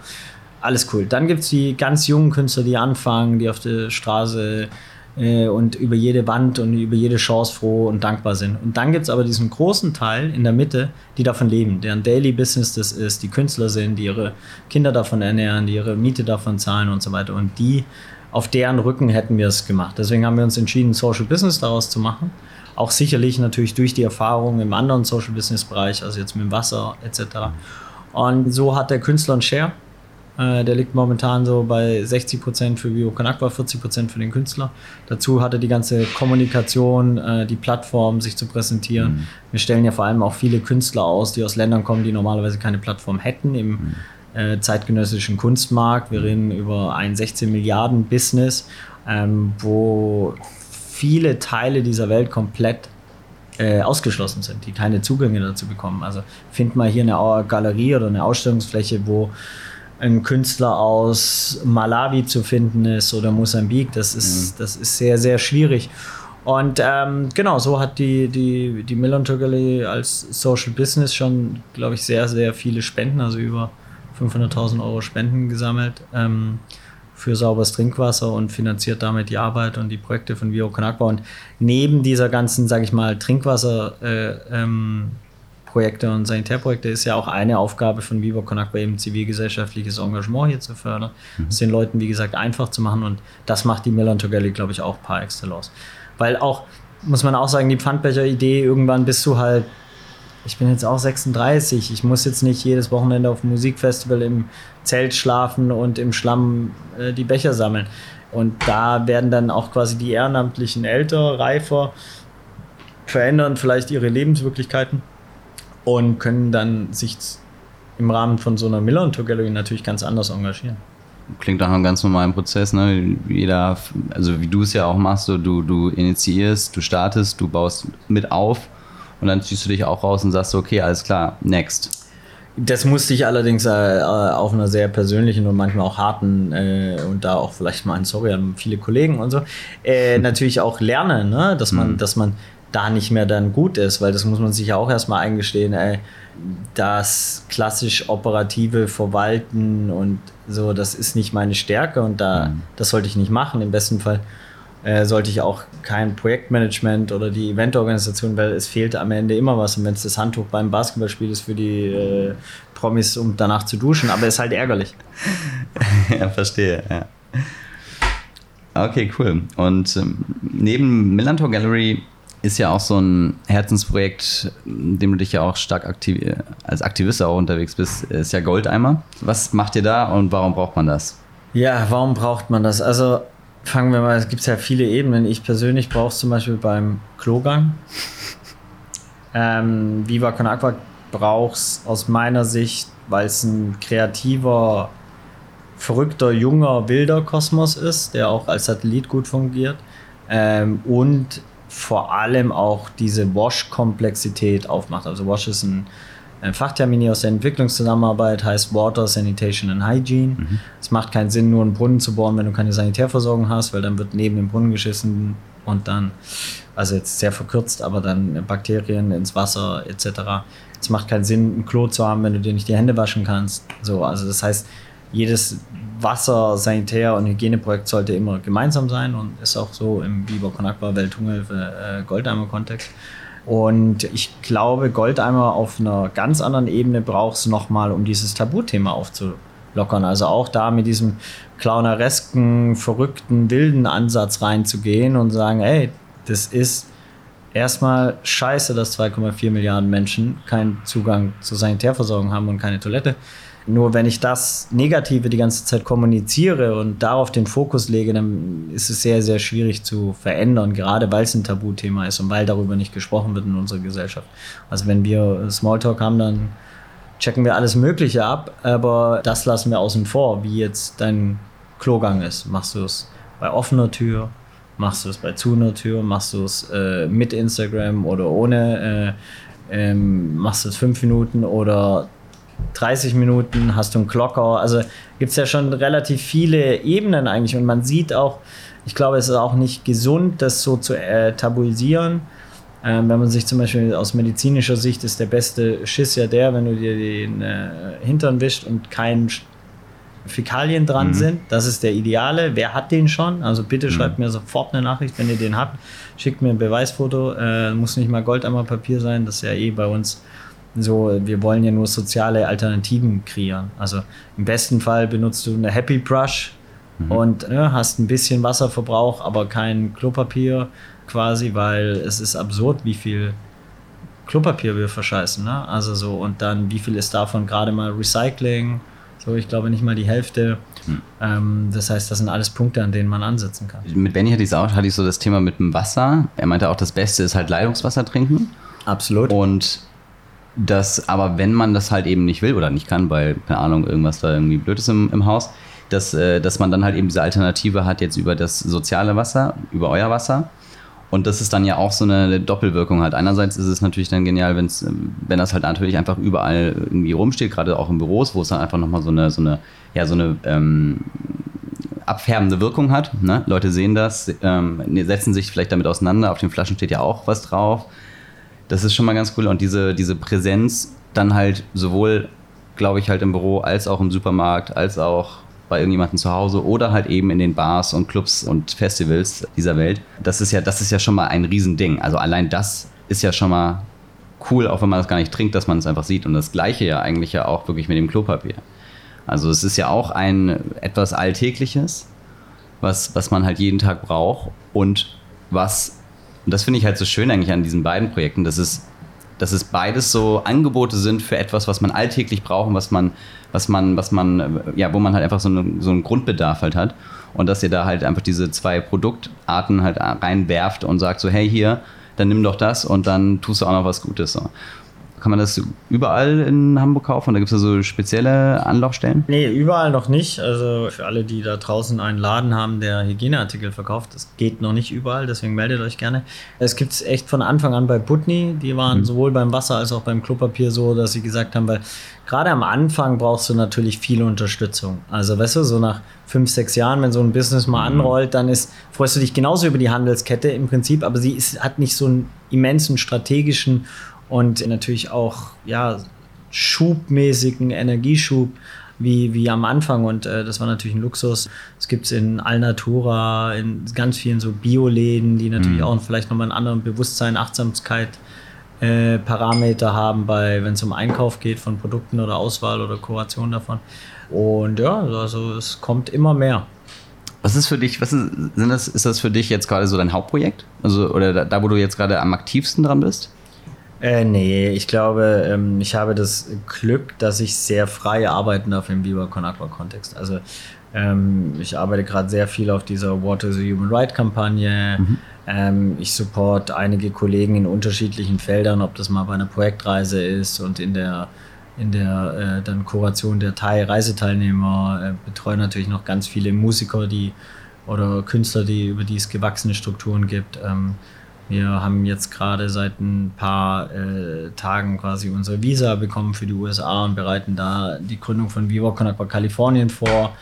Speaker 1: Alles cool. Dann gibt es die ganz jungen Künstler, die anfangen, die auf der Straße äh, und über jede Wand und über jede Chance froh und dankbar sind. Und dann gibt es aber diesen großen Teil in der Mitte, die davon leben, deren Daily Business das ist, die Künstler sind, die ihre Kinder davon ernähren, die ihre Miete davon zahlen und so weiter. Und die, auf deren Rücken hätten wir es gemacht. Deswegen haben wir uns entschieden, Social Business daraus zu machen. Auch sicherlich natürlich durch die Erfahrung im anderen Social Business Bereich, also jetzt mit dem Wasser etc. Und so hat der Künstler einen Share äh, der liegt momentan so bei 60% für Vivo Conakwa, 40% für den Künstler. Dazu hat er die ganze Kommunikation, äh, die Plattform, sich zu präsentieren. Mhm. Wir stellen ja vor allem auch viele Künstler aus, die aus Ländern kommen, die normalerweise keine Plattform hätten im mhm. äh, zeitgenössischen Kunstmarkt. Wir reden über ein 16 Milliarden Business, ähm, wo viele Teile dieser Welt komplett äh, ausgeschlossen sind, die keine Zugänge dazu bekommen. Also find mal hier eine Galerie oder eine Ausstellungsfläche, wo ein Künstler aus Malawi zu finden ist oder Mosambik. Das ist, mhm. das ist sehr, sehr schwierig. Und ähm, genau, so hat die, die, die Millon Gallery als Social Business schon, glaube ich, sehr, sehr viele Spenden, also über 500.000 Euro Spenden gesammelt ähm, für sauberes Trinkwasser und finanziert damit die Arbeit und die Projekte von Vio Konakwa. Und neben dieser ganzen, sage ich mal, Trinkwasser- äh, ähm, Projekte und Sanitärprojekte ist ja auch eine Aufgabe von Viva Conakwa eben zivilgesellschaftliches Engagement hier zu fördern, mhm. es den Leuten, wie gesagt, einfach zu machen und das macht die Milan Togelli, glaube ich, auch par excellence. Weil auch, muss man auch sagen, die Pfandbecher-Idee, irgendwann bist du halt, ich bin jetzt auch 36, ich muss jetzt nicht jedes Wochenende auf dem Musikfestival im Zelt schlafen und im Schlamm äh, die Becher sammeln. Und da werden dann auch quasi die Ehrenamtlichen älter, reifer, verändern vielleicht ihre Lebenswirklichkeiten und können dann sich im Rahmen von so einer Miller Tour Gallery natürlich ganz anders engagieren.
Speaker 2: Klingt nach einem ganz normalen Prozess, ne? Jeder, also wie du es ja auch machst, so, du, du initiierst, du startest, du baust mit auf und dann ziehst du dich auch raus und sagst, okay, alles klar, next.
Speaker 1: Das musste ich allerdings äh, auf einer sehr persönlichen und manchmal auch harten äh, und da auch vielleicht mal ein Sorry an viele Kollegen und so äh, natürlich auch lernen, ne? dass man, mhm. dass man da nicht mehr dann gut ist, weil das muss man sich ja auch erstmal eingestehen, ey, das klassisch operative Verwalten und so, das ist nicht meine Stärke und da, mhm. das sollte ich nicht machen. Im besten Fall äh, sollte ich auch kein Projektmanagement oder die Eventorganisation, weil es fehlt am Ende immer was. Und wenn es das Handtuch beim Basketballspiel ist für die äh, Promis, um danach zu duschen, aber ist halt ärgerlich.
Speaker 2: ja, verstehe, ja. Okay, cool. Und ähm, neben Millantor Gallery ist ja auch so ein Herzensprojekt, in dem du dich ja auch stark aktiv als Aktivist auch unterwegs bist, ist ja Goldeimer. Was macht ihr da und warum braucht man das?
Speaker 1: Ja, warum braucht man das? Also fangen wir mal, es gibt ja viele Ebenen. Ich persönlich brauche es zum Beispiel beim Klogang. Ähm, Viva Con Aqua braucht es aus meiner Sicht, weil es ein kreativer, verrückter, junger, wilder Kosmos ist, der auch als Satellit gut fungiert. Ähm, und vor allem auch diese Wash-Komplexität aufmacht. Also Wash ist ein, Fachtermini aus der Entwicklungszusammenarbeit, heißt Water, Sanitation and Hygiene. Mhm. Es macht keinen Sinn, nur einen Brunnen zu bohren, wenn du keine Sanitärversorgung hast, weil dann wird neben dem Brunnen geschissen und dann, also jetzt sehr verkürzt, aber dann Bakterien ins Wasser etc. Es macht keinen Sinn, ein Klo zu haben, wenn du dir nicht die Hände waschen kannst. So, also das heißt, jedes Wasser-, Sanitär- und Hygieneprojekt sollte immer gemeinsam sein und ist auch so im Biber Konakwa Welthungerhilfe äh, Goldeimer-Kontext. Und ich glaube, Goldeimer auf einer ganz anderen Ebene braucht es nochmal, um dieses Tabuthema aufzulockern. Also auch da mit diesem clowneresken, verrückten, wilden Ansatz reinzugehen und sagen, ey, das ist erstmal scheiße, dass 2,4 Milliarden Menschen keinen Zugang zur Sanitärversorgung haben und keine Toilette. Nur wenn ich das Negative die ganze Zeit kommuniziere und darauf den Fokus lege, dann ist es sehr, sehr schwierig zu verändern, gerade weil es ein Tabuthema ist und weil darüber nicht gesprochen wird in unserer Gesellschaft. Also wenn wir Smalltalk haben, dann checken wir alles Mögliche ab, aber das lassen wir außen vor, wie jetzt dein Klogang ist. Machst du es bei offener Tür? Machst du es bei zu einer Tür? Machst du es äh, mit Instagram oder ohne? Äh, ähm, machst du es fünf Minuten oder 30 Minuten, hast du einen Glocker. Also gibt es ja schon relativ viele Ebenen eigentlich und man sieht auch, Ich glaube, es ist auch nicht gesund, das so zu äh, tabuisieren. Ähm, wenn man sich zum Beispiel aus medizinischer Sicht ist der beste Schiss ja der, wenn du dir den äh, Hintern wischt und kein Fäkalien dran mhm. sind. Das ist der Ideale. Wer hat den schon? Also bitte mhm. schreibt mir sofort eine Nachricht, wenn ihr den habt. Schickt mir ein Beweisfoto. Äh, muss nicht mal Papier sein. Das ist ja eh bei uns so. Wir wollen ja nur soziale Alternativen kreieren. Also im besten Fall benutzt du eine Happy Brush mhm. und ne, hast ein bisschen Wasserverbrauch, aber kein Klopapier quasi, weil es ist absurd, wie viel Klopapier wir verscheißen. Ne? Also so und dann wie viel ist davon gerade mal Recycling? So, ich glaube nicht mal die Hälfte. Hm. Ähm, das heißt, das sind alles Punkte, an denen man ansetzen kann.
Speaker 2: Mit Benny hatte ich, auch, hatte ich so das Thema mit dem Wasser. Er meinte auch, das Beste ist halt Leitungswasser trinken.
Speaker 1: Absolut.
Speaker 2: Und das, aber wenn man das halt eben nicht will oder nicht kann, weil, keine Ahnung, irgendwas da irgendwie blöd ist im, im Haus, dass, äh, dass man dann halt eben diese Alternative hat jetzt über das soziale Wasser, über euer Wasser und das ist dann ja auch so eine Doppelwirkung halt. Einerseits ist es natürlich dann genial, wenn's, wenn das halt natürlich einfach überall irgendwie rumsteht, gerade auch in Büros, wo es dann einfach nochmal so eine, so eine, ja, so eine ähm, abfärbende Wirkung hat. Ne? Leute sehen das, ähm, ne, setzen sich vielleicht damit auseinander. Auf den Flaschen steht ja auch was drauf. Das ist schon mal ganz cool. Und diese, diese Präsenz dann halt sowohl, glaube ich, halt im Büro als auch im Supermarkt, als auch bei irgendjemandem zu Hause oder halt eben in den Bars und Clubs und Festivals dieser Welt. Das ist ja, das ist ja schon mal ein Riesending. Also allein das ist ja schon mal cool, auch wenn man das gar nicht trinkt, dass man es einfach sieht. Und das Gleiche ja eigentlich ja auch wirklich mit dem Klopapier. Also es ist ja auch ein etwas Alltägliches, was, was man halt jeden Tag braucht und was, und das finde ich halt so schön eigentlich an diesen beiden Projekten, dass es dass es beides so Angebote sind für etwas, was man alltäglich braucht und was man, was man, was man, ja, wo man halt einfach so, eine, so einen Grundbedarf halt hat. Und dass ihr da halt einfach diese zwei Produktarten halt reinwerft und sagt so, hey hier, dann nimm doch das und dann tust du auch noch was Gutes. Kann man das überall in Hamburg kaufen? Da gibt es da so spezielle Anlaufstellen?
Speaker 1: Nee, überall noch nicht. Also für alle, die da draußen einen Laden haben, der Hygieneartikel verkauft, das geht noch nicht überall, deswegen meldet euch gerne. Es gibt es echt von Anfang an bei Putney. Die waren mhm. sowohl beim Wasser als auch beim Klopapier so, dass sie gesagt haben, weil gerade am Anfang brauchst du natürlich viel Unterstützung. Also weißt du, so nach fünf, sechs Jahren, wenn so ein Business mal mhm. anrollt, dann ist, freust du dich genauso über die Handelskette im Prinzip, aber sie ist, hat nicht so einen immensen strategischen und natürlich auch ja, schubmäßigen Energieschub wie, wie am Anfang. Und äh, das war natürlich ein Luxus. Es gibt es in Alnatura, in ganz vielen so Bioläden, die natürlich mhm. auch vielleicht nochmal einen anderen Bewusstsein, Achtsamkeit äh, Parameter haben, bei wenn es um Einkauf geht von Produkten oder Auswahl oder Kuration davon. Und ja, also es kommt immer mehr.
Speaker 2: Was ist für dich, was ist, sind das, ist das für dich jetzt gerade so dein Hauptprojekt? Also, oder da, da wo du jetzt gerade am aktivsten dran bist?
Speaker 1: Äh, nee, ich glaube, ähm, ich habe das Glück, dass ich sehr frei arbeiten darf im Viva Con Aqua Kontext. Also ähm, ich arbeite gerade sehr viel auf dieser Water is a Human Right Kampagne. Mhm. Ähm, ich support einige Kollegen in unterschiedlichen Feldern, ob das mal bei einer Projektreise ist und in der in der äh, dann Kuration der Thai Reiseteilnehmer äh, betreue natürlich noch ganz viele Musiker, die oder Künstler, die über die es gewachsene Strukturen gibt. Ähm, wir haben jetzt gerade seit ein paar äh, Tagen quasi unsere Visa bekommen für die USA und bereiten da die Gründung von Viva Con Aqua Kalifornien vor,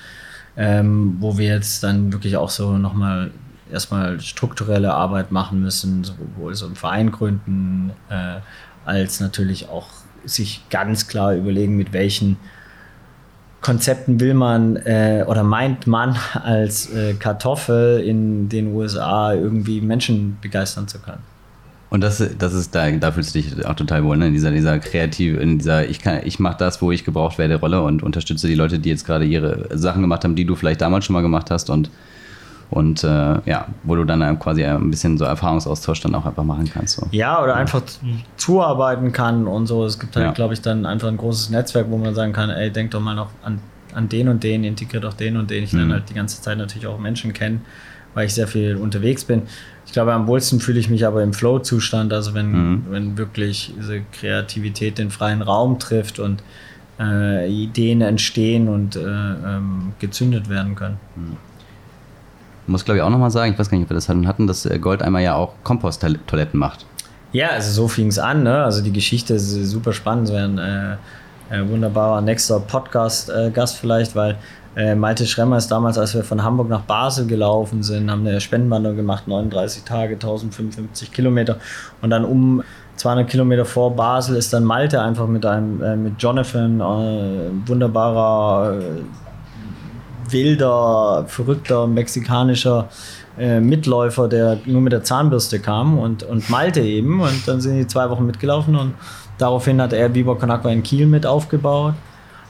Speaker 1: ähm, wo wir jetzt dann wirklich auch so nochmal erstmal strukturelle Arbeit machen müssen, sowohl so einen Verein gründen, äh, als natürlich auch sich ganz klar überlegen, mit welchen Konzepten will man äh, oder meint man als äh, Kartoffel in den USA irgendwie Menschen begeistern zu können.
Speaker 2: Und das, das ist da, da fühlst du dich auch total wohl, ne? In dieser, dieser kreativ, in dieser, ich ich mache das, wo ich gebraucht werde, Rolle und unterstütze die Leute, die jetzt gerade ihre Sachen gemacht haben, die du vielleicht damals schon mal gemacht hast und und äh, ja, wo du dann quasi ein bisschen so Erfahrungsaustausch dann auch einfach machen kannst. So.
Speaker 1: Ja, oder einfach zuarbeiten kann und so. Es gibt halt, ja. glaube ich, dann einfach ein großes Netzwerk, wo man sagen kann, ey, denk doch mal noch an, an den und den, integriert auch den und den. Ich mhm. lerne halt die ganze Zeit natürlich auch Menschen kennen, weil ich sehr viel unterwegs bin. Ich glaube, am wohlsten fühle ich mich aber im Flow-Zustand, also wenn, mhm. wenn wirklich diese Kreativität den freien Raum trifft und äh, Ideen entstehen und äh, ähm, gezündet werden können. Mhm
Speaker 2: muss glaube ich auch nochmal sagen, ich weiß gar nicht, ob wir das hatten, dass äh, Goldeimer ja auch Komposttoiletten macht.
Speaker 1: Ja, also so fing es an. Ne? Also die Geschichte ist super spannend. Es wäre ein äh, äh, wunderbarer nächster Podcast-Gast vielleicht, weil Äh, Malte Schremmer ist damals, als wir von Hamburg nach Basel gelaufen sind, haben eine Spendenwanderung gemacht, 39 Tage, 1055 Kilometer. Und dann um 200 Kilometer vor Basel ist dann Malte einfach mit einem, äh, mit Jonathan, äh, wunderbarer, äh, wilder, verrückter, mexikanischer äh, Mitläufer, der nur mit der Zahnbürste kam und, und Malte eben. Und dann sind die zwei Wochen mitgelaufen und daraufhin hat er Biber Konakwa in Kiel mit aufgebaut.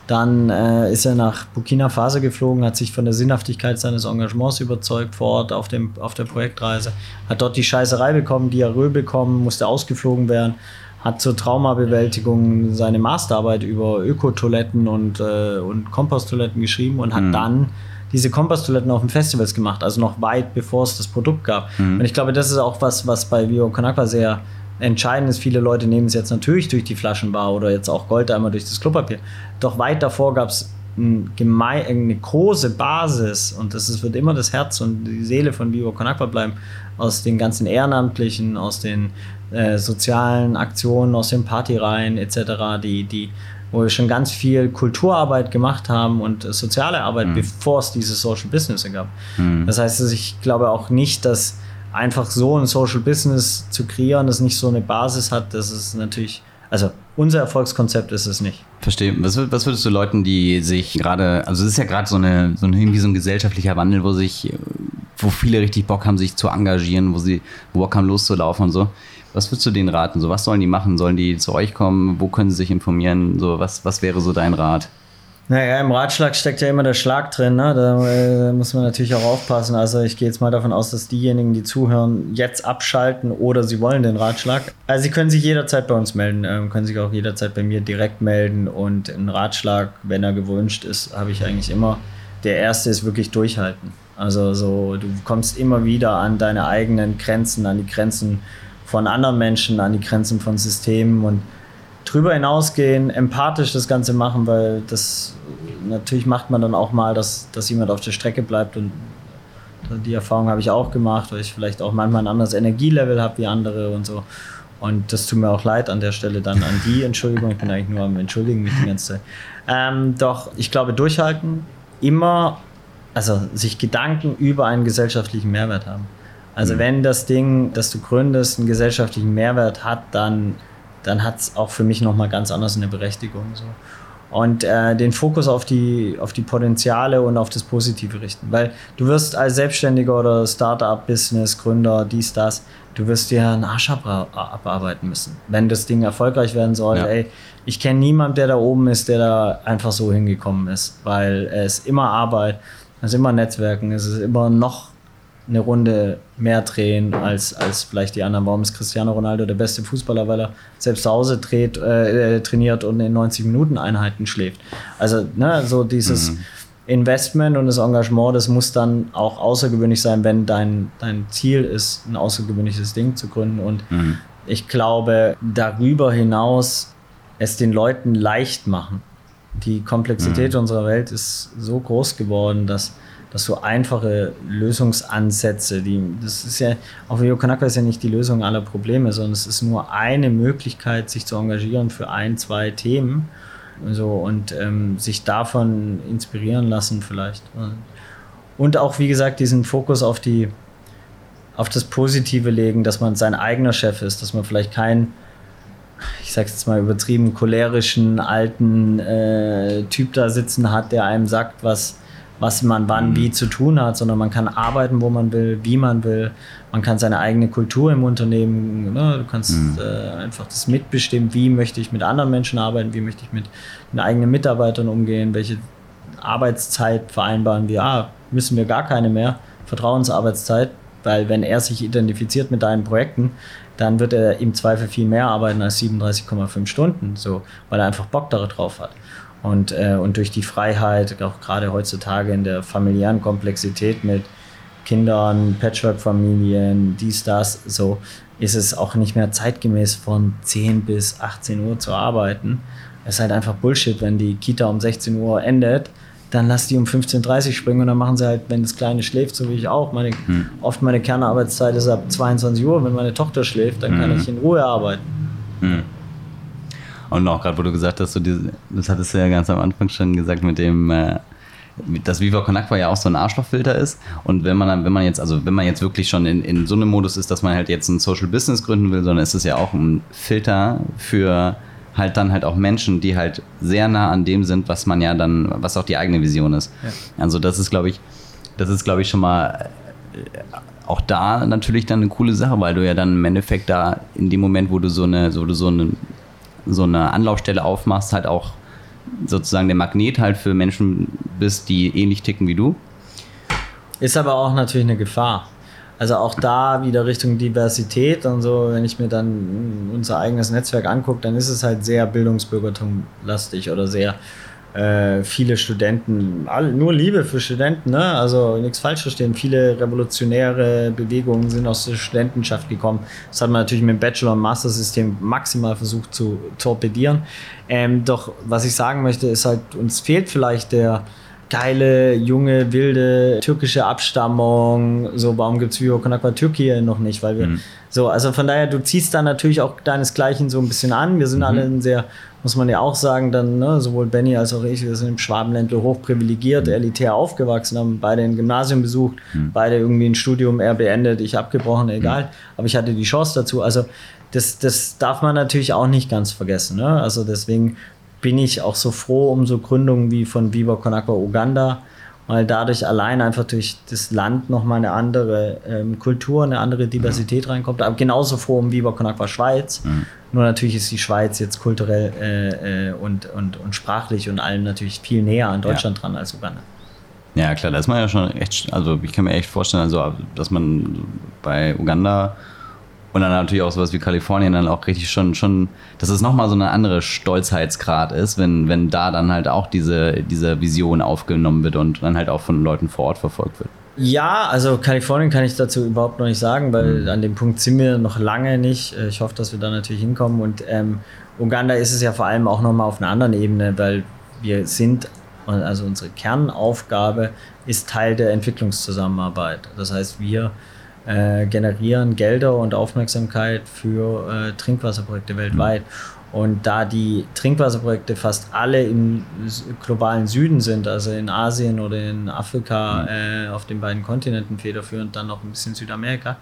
Speaker 1: Dann äh, ist er nach Burkina Faso geflogen, hat sich von der Sinnhaftigkeit seines Engagements überzeugt vor Ort auf, dem, auf der Projektreise, hat dort die Scheißerei bekommen, Diarrhoe bekommen, musste ausgeflogen werden, hat zur Traumabewältigung seine Masterarbeit über Ökotoiletten und, äh, und Komposttoiletten geschrieben und hat mhm. dann diese Komposttoiletten auf den Festivals gemacht, also noch weit bevor es das Produkt gab. Mhm. Und ich glaube, das ist auch was, was bei Vio Konakwa sehr entscheidend ist. Viele Leute nehmen es jetzt natürlich durch die Flaschenbar oder jetzt auch Goldeimer durch das Klopapier. Doch weit davor gab es eine große Basis und das ist, wird immer das Herz und die Seele von Vivo Konakwa bleiben, aus den ganzen Ehrenamtlichen, aus den äh, sozialen Aktionen, aus den Partyreihen etc., die, die wo wir schon ganz viel Kulturarbeit gemacht haben und soziale Arbeit, mhm. bevor es diese Social Business gab. Mhm. Das heißt, ich glaube auch nicht, dass einfach so ein Social Business zu kreieren, das nicht so eine Basis hat, das ist natürlich, also unser Erfolgskonzept ist es nicht.
Speaker 2: Verstehe. Was, was würdest du Leuten, die sich gerade, also es ist ja gerade so eine, so ein, irgendwie so ein gesellschaftlicher Wandel, wo sich, wo viele richtig Bock haben, sich zu engagieren, wo sie Bock haben, loszulaufen und so. Was würdest du denen raten? So, was sollen die machen? Sollen die zu euch kommen? Wo können sie sich informieren? So, was, was wäre so dein Rat?
Speaker 1: Naja, im Ratschlag steckt ja immer der Schlag drin. Ne? Da äh, muss man natürlich auch aufpassen. Also ich gehe jetzt mal davon aus, dass diejenigen, die zuhören, jetzt abschalten oder sie wollen den Ratschlag. Also sie können sich jederzeit bei uns melden, ähm, können sich auch jederzeit bei mir direkt melden. Und ein Ratschlag, wenn er gewünscht ist, habe ich eigentlich immer. Der erste ist wirklich durchhalten. Also so, du kommst immer wieder an deine eigenen Grenzen, an die Grenzen von anderen Menschen, an die Grenzen von Systemen und drüber hinausgehen, empathisch das Ganze machen, weil das natürlich macht man dann auch mal, dass, dass jemand auf der Strecke bleibt und die Erfahrung habe ich auch gemacht, weil ich vielleicht auch manchmal ein anderes Energielevel habe wie andere und so. Und das tut mir auch leid an der Stelle dann an die Entschuldigung. Ich bin eigentlich nur am Entschuldigen mich die ganze Zeit. Ähm, doch ich glaube, durchhalten, immer, also sich Gedanken über einen gesellschaftlichen Mehrwert haben. Also mhm. wenn das Ding, das du gründest, einen gesellschaftlichen Mehrwert hat, dann, dann hat es auch für mich nochmal ganz anders eine Berechtigung. So. Und äh, den Fokus auf die, auf die Potenziale und auf das Positive richten. Weil du wirst als Selbstständiger oder Startup, Business, Gründer, dies, das, du wirst dir einen Arsch abarbeiten müssen. Wenn das Ding erfolgreich werden soll, ja. ey, ich kenne niemanden, der da oben ist, der da einfach so hingekommen ist. Weil es immer Arbeit, es ist immer Netzwerken, es ist immer noch eine Runde mehr drehen als, als vielleicht die anderen. Warum ist Cristiano Ronaldo der beste Fußballer? Weil er selbst zu Hause dreht, äh, trainiert und in 90 Minuten Einheiten schläft. Also ne, so dieses mhm. Investment und das Engagement, das muss dann auch außergewöhnlich sein, wenn dein, dein Ziel ist, ein außergewöhnliches Ding zu gründen. Und mhm. ich glaube, darüber hinaus es den Leuten leicht machen. Die Komplexität mhm. unserer Welt ist so groß geworden, dass dass so einfache Lösungsansätze, die, das ist ja, auch Video Kanaka ist ja nicht die Lösung aller Probleme, sondern es ist nur eine Möglichkeit, sich zu engagieren für ein, zwei Themen so, und ähm, sich davon inspirieren lassen vielleicht. Und auch, wie gesagt, diesen Fokus auf die, auf das Positive legen, dass man sein eigener Chef ist, dass man vielleicht kein, ich sag's jetzt mal übertrieben, cholerischen alten äh, Typ da sitzen hat, der einem sagt, was, was man wann mhm. wie zu tun hat, sondern man kann arbeiten, wo man will, wie man will. Man kann seine eigene Kultur im Unternehmen, ne, du kannst mhm. äh, einfach das mitbestimmen, wie möchte ich mit anderen Menschen arbeiten, wie möchte ich mit den eigenen Mitarbeitern umgehen, welche Arbeitszeit vereinbaren wir. Ah, müssen wir gar keine mehr, Vertrauensarbeitszeit, weil wenn er sich identifiziert mit deinen Projekten, dann wird er im Zweifel viel mehr arbeiten als 37,5 Stunden, so, weil er einfach Bock darauf hat. Und, äh, und durch die Freiheit, auch gerade heutzutage in der familiären Komplexität mit Kindern, Patchwork-Familien, dies, das, so ist es auch nicht mehr zeitgemäß von 10 bis 18 Uhr zu arbeiten. Es ist halt einfach Bullshit, wenn die Kita um 16 Uhr endet, dann lass die um 15.30 Uhr springen und dann machen sie halt, wenn das Kleine schläft, so wie ich auch. Meine, hm. Oft meine Kernarbeitszeit ist ab 22 Uhr. Wenn meine Tochter schläft, dann hm. kann ich in Ruhe arbeiten. Hm.
Speaker 2: Und auch gerade, wo du gesagt hast, so diese, das hattest du ja ganz am Anfang schon gesagt mit dem, äh, dass Viva Con Aqua ja auch so ein Arschlochfilter ist. Und wenn man dann, wenn man jetzt, also wenn man jetzt wirklich schon in, in so einem Modus ist, dass man halt jetzt ein Social Business gründen will, sondern ist es ja auch ein Filter für halt dann halt auch Menschen, die halt sehr nah an dem sind, was man ja dann, was auch die eigene Vision ist. Ja. Also das ist, glaube ich, das ist, glaube ich, schon mal äh, auch da natürlich dann eine coole Sache, weil du ja dann im Endeffekt da in dem Moment, wo du so eine, wo du so eine, so eine Anlaufstelle aufmachst, halt auch sozusagen der Magnet halt für Menschen bist, die ähnlich ticken wie du.
Speaker 1: Ist aber auch natürlich eine Gefahr. Also auch da wieder Richtung Diversität und so, wenn ich mir dann unser eigenes Netzwerk angucke, dann ist es halt sehr Bildungsbürgertum-lastig oder sehr äh, viele Studenten, all, nur Liebe für Studenten, ne? also nichts falsch verstehen. Viele revolutionäre Bewegungen sind aus der Studentenschaft gekommen. Das hat man natürlich mit dem Bachelor- und Master-System maximal versucht zu torpedieren. Ähm, doch was ich sagen möchte, ist halt, uns fehlt vielleicht der geile, junge, wilde türkische Abstammung. So, warum gibt es Vivo Con Aqua Türkei noch nicht? Weil wir, mhm. so, also von daher, du ziehst da natürlich auch deinesgleichen so ein bisschen an. Wir sind mhm. alle ein sehr muss man ja auch sagen, dann ne, sowohl Benny als auch ich, wir sind im Schwabenländle hochprivilegiert, mhm. elitär aufgewachsen, haben beide ein Gymnasium besucht, mhm. beide irgendwie ein Studium eher beendet, ich abgebrochen, egal. Mhm. Aber ich hatte die Chance dazu. Also das, das darf man natürlich auch nicht ganz vergessen. Ne? Also deswegen bin ich auch so froh um so Gründungen wie von Viva Conakwa Uganda, weil dadurch allein einfach durch das Land nochmal eine andere ähm, Kultur, eine andere Diversität reinkommt. Aber genauso froh um Viva Conakwa Schweiz. Mhm. Nur natürlich ist die Schweiz jetzt kulturell äh, äh, und, und, und sprachlich und allem natürlich viel näher an Deutschland ja. dran als Uganda.
Speaker 2: Ja, klar, da ist man ja schon echt, also ich kann mir echt vorstellen, also, dass man bei Uganda und dann natürlich auch sowas wie Kalifornien dann auch richtig schon, schon dass es nochmal so eine andere Stolzheitsgrad ist, wenn, wenn da dann halt auch diese, diese Vision aufgenommen wird und dann halt auch von Leuten vor Ort verfolgt wird.
Speaker 1: Ja, also Kalifornien kann ich dazu überhaupt noch nicht sagen, weil mhm. an dem Punkt sind wir noch lange nicht. Äh, ich hoffe, dass wir da natürlich hinkommen. Und ähm, Uganda ist es ja vor allem auch nochmal auf einer anderen Ebene, weil wir sind, also unsere Kernaufgabe ist Teil der Entwicklungszusammenarbeit. Das heißt, wir äh, generieren Gelder und Aufmerksamkeit für äh, Trinkwasserprojekte weltweit. Und da die Trinkwasserprojekte fast alle im globalen Süden sind, also in Asien oder in Afrika, äh, auf den beiden Kontinenten federführend, dann noch ein bisschen Südamerika,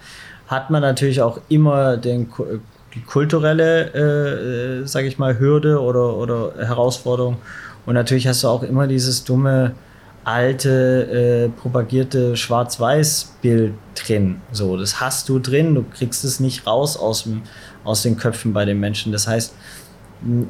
Speaker 1: hat man natürlich auch immer den, die kulturelle, äh, äh sage ich mal, Hürde oder, oder Herausforderung. Und natürlich hast du auch immer dieses dumme alte, äh, propagierte Schwarz-Weiß-Bild drin. So, das hast du drin, du kriegst es nicht raus aus, dem, aus den Köpfen bei den Menschen. Das heißt,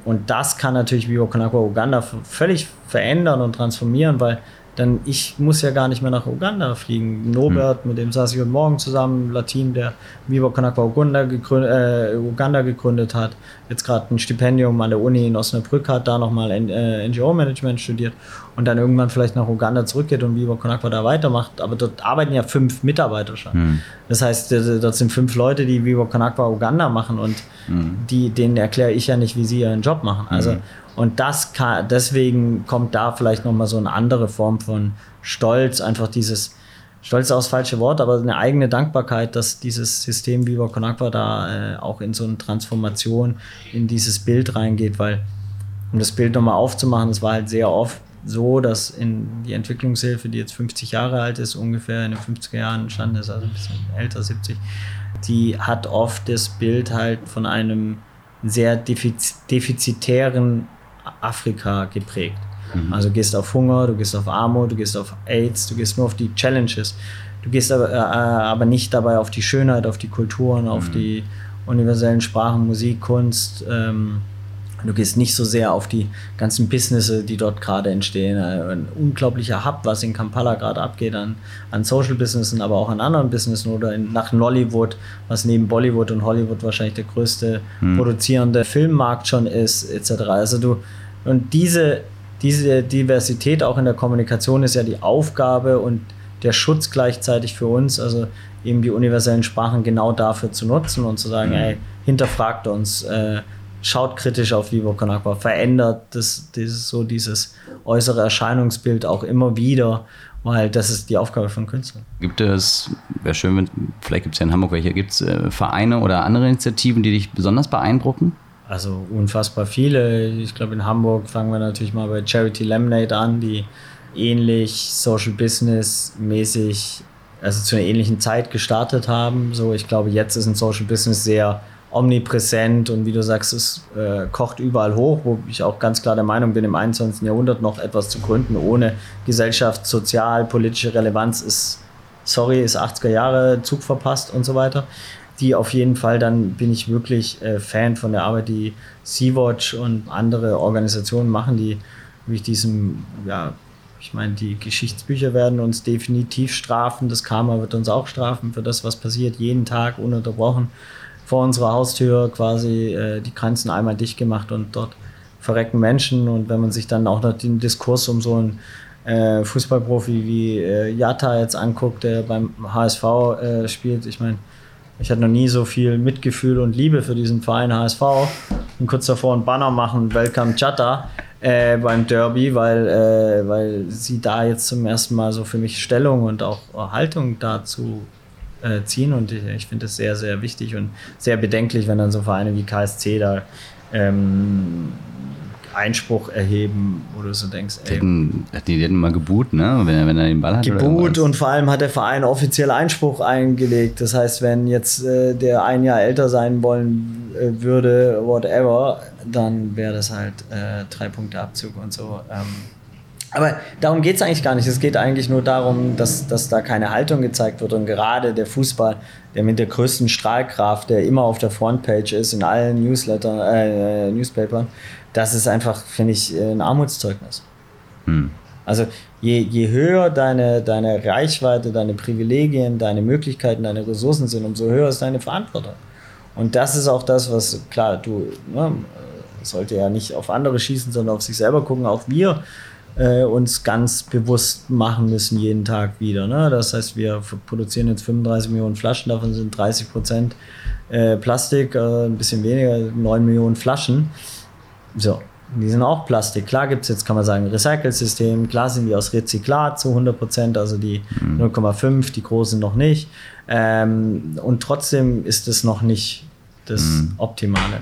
Speaker 1: und das kann natürlich Vivo Konakwa Uganda völlig verändern und transformieren, weil dann ich muss ja gar nicht mehr nach Uganda fliegen. Norbert, mhm. mit dem saß ich heute Morgen zusammen, Latin, der Viva Konakwa Uganda gegründet, äh, Uganda gegründet hat, jetzt gerade ein Stipendium an der Uni in Osnabrück hat, da nochmal äh, NGO-Management studiert und dann irgendwann vielleicht nach Uganda zurückgeht und Viva Konakwa da weitermacht. Aber dort arbeiten ja fünf Mitarbeiter schon. Mhm. Das heißt, dort sind fünf Leute, die Viva Konakwa Uganda machen und mhm. die, denen erkläre ich ja nicht, wie sie ihren Job machen. Also mhm. Und das kann, deswegen kommt da vielleicht nochmal so eine andere Form von Stolz, einfach dieses, Stolz ist auch das falsche Wort, aber eine eigene Dankbarkeit, dass dieses System Viva Con Aqua da äh, auch in so eine Transformation in dieses Bild reingeht, weil, um das Bild nochmal aufzumachen, es war halt sehr oft so, dass in die Entwicklungshilfe, die jetzt 50 Jahre alt ist, ungefähr in den 50er Jahren entstanden ist, also ein bisschen älter, 70, die hat oft das Bild halt von einem sehr defizitären Afrika geprägt. Mhm. Also du gehst auf Hunger, du gehst auf Armut, du gehst auf AIDS, du gehst nur auf die Challenges. Du gehst aber, äh, aber nicht dabei auf die Schönheit, auf die Kulturen, auf mhm. die universellen Sprachen, Musik, Kunst. Ähm, du gehst nicht so sehr auf die ganzen Businesses, die dort gerade entstehen. Ein unglaublicher Hub, was in Kampala gerade abgeht an, an Social Businessen, aber auch an anderen Businessen oder in, nach Nollywood, was neben Bollywood und Hollywood wahrscheinlich der größte mhm. produzierende Filmmarkt schon ist, etc. Also du, und diese, diese Diversität auch in der Kommunikation ist ja die Aufgabe und der Schutz gleichzeitig für uns, also eben die universellen Sprachen genau dafür zu nutzen und zu sagen, mhm. ey, hinterfragt uns, äh, schaut kritisch auf Vivo Con Agua, verändert das, dieses, so dieses äußere Erscheinungsbild auch immer wieder, weil das ist die Aufgabe von Künstlern.
Speaker 2: Gibt es, wäre schön, wenn, vielleicht gibt es ja in Hamburg welche, gibt es äh, Vereine oder andere Initiativen, die dich besonders beeindrucken?
Speaker 1: Also unfassbar viele. Ich glaube, in Hamburg fangen wir natürlich mal bei Charity Lemonade an, die ähnlich Social Business mäßig, also zu einer ähnlichen Zeit gestartet haben. So, ich glaube, jetzt ist ein Social Business sehr omnipräsent und wie du sagst, es äh, kocht überall hoch, wo ich auch ganz klar der Meinung bin, im 21. Jahrhundert noch etwas zu gründen ohne Gesellschaft, sozial, politische Relevanz ist, sorry, ist 80er Jahre Zug verpasst und so weiter. Die auf jeden Fall, dann bin ich wirklich äh, Fan von der Arbeit, die Sea-Watch und andere Organisationen machen, die durch diesem, ja, ich meine, die Geschichtsbücher werden uns definitiv strafen, das Karma wird uns auch strafen für das, was passiert, jeden Tag ununterbrochen vor unserer Haustür quasi äh, die Grenzen einmal dicht gemacht und dort verrecken Menschen. Und wenn man sich dann auch noch den Diskurs um so einen äh, Fußballprofi wie äh, Jatta jetzt anguckt, der beim HSV äh, spielt, ich meine, ich hatte noch nie so viel Mitgefühl und Liebe für diesen Verein HSV und kurz davor einen Banner machen, Welcome Jatta äh, beim Derby, weil, äh, weil sie da jetzt zum ersten Mal so für mich Stellung und auch Haltung dazu äh, ziehen und ich, ich finde es sehr, sehr wichtig und sehr bedenklich, wenn dann so Vereine wie KSC da ähm, Einspruch erheben, wo du so denkst,
Speaker 2: ey. Die hätten, die hätten mal geboot, ne? Wenn er, wenn er den Ball hat.
Speaker 1: Geboot und vor allem hat der Verein offiziell Einspruch eingelegt. Das heißt, wenn jetzt äh, der ein Jahr älter sein wollen äh, würde, whatever, dann wäre das halt äh, drei Punkte Abzug und so. Ähm, aber darum geht es eigentlich gar nicht. Es geht eigentlich nur darum, dass, dass da keine Haltung gezeigt wird. Und gerade der Fußball, der mit der größten Strahlkraft, der immer auf der Frontpage ist, in allen Newsletter, äh, Newspapern, das ist einfach, finde ich, ein Armutszeugnis. Hm. Also je, je höher deine, deine Reichweite, deine Privilegien, deine Möglichkeiten, deine Ressourcen sind, umso höher ist deine Verantwortung. Und das ist auch das, was, klar, du ne, sollte ja nicht auf andere schießen, sondern auf sich selber gucken. Auch wir äh, uns ganz bewusst machen müssen jeden Tag wieder. Ne? Das heißt, wir produzieren jetzt 35 Millionen Flaschen, davon sind 30 Prozent äh, Plastik, äh, ein bisschen weniger, 9 Millionen Flaschen. So, die sind auch Plastik. Klar gibt es jetzt, kann man sagen, Recycle-System. Klar sind die aus Rezyklat zu 100 Prozent, also die mhm. 0,5, die großen noch nicht. Ähm, und trotzdem ist es noch nicht das mhm. Optimale.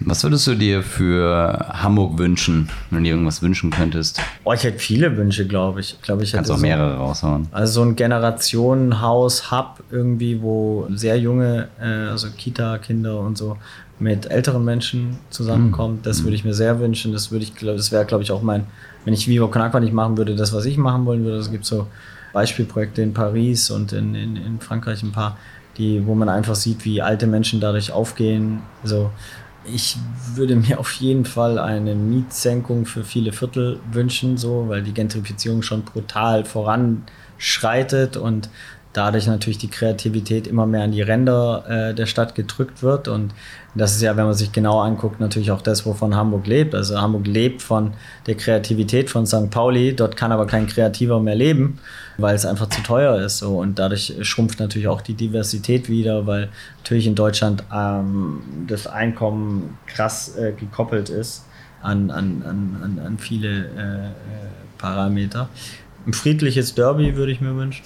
Speaker 2: Was würdest du dir für Hamburg wünschen, wenn du dir irgendwas wünschen könntest?
Speaker 1: Oh, ich hätte viele Wünsche, glaube ich. ich, glaub, ich
Speaker 2: Kannst auch mehrere so, raushauen.
Speaker 1: Also so ein Generationenhaus, Hub irgendwie, wo sehr junge, äh, also Kita-Kinder und so mit älteren Menschen zusammenkommen. Mhm. Das würde ich mir sehr wünschen. Das würde ich, das wäre, glaube ich, auch mein, wenn ich Vivo Con Aqua nicht machen würde, das, was ich machen wollen würde. Es gibt so Beispielprojekte in Paris und in, in, in Frankreich ein paar, die, wo man einfach sieht, wie alte Menschen dadurch aufgehen. So, ich würde mir auf jeden Fall eine Mietsenkung für viele Viertel wünschen, so, weil die Gentrifizierung schon brutal voranschreitet und dadurch natürlich die Kreativität immer mehr an die Ränder äh, der Stadt gedrückt wird. Und das ist ja, wenn man sich genau anguckt, natürlich auch das, wovon Hamburg lebt. Also Hamburg lebt von der Kreativität von St. Pauli. Dort kann aber kein Kreativer mehr leben, weil es einfach zu teuer ist. So. Und dadurch schrumpft natürlich auch die Diversität wieder, weil natürlich in Deutschland ähm, das Einkommen krass äh, gekoppelt ist an, an, an, an viele äh, äh, Parameter. Ein friedliches Derby würde ich mir wünschen.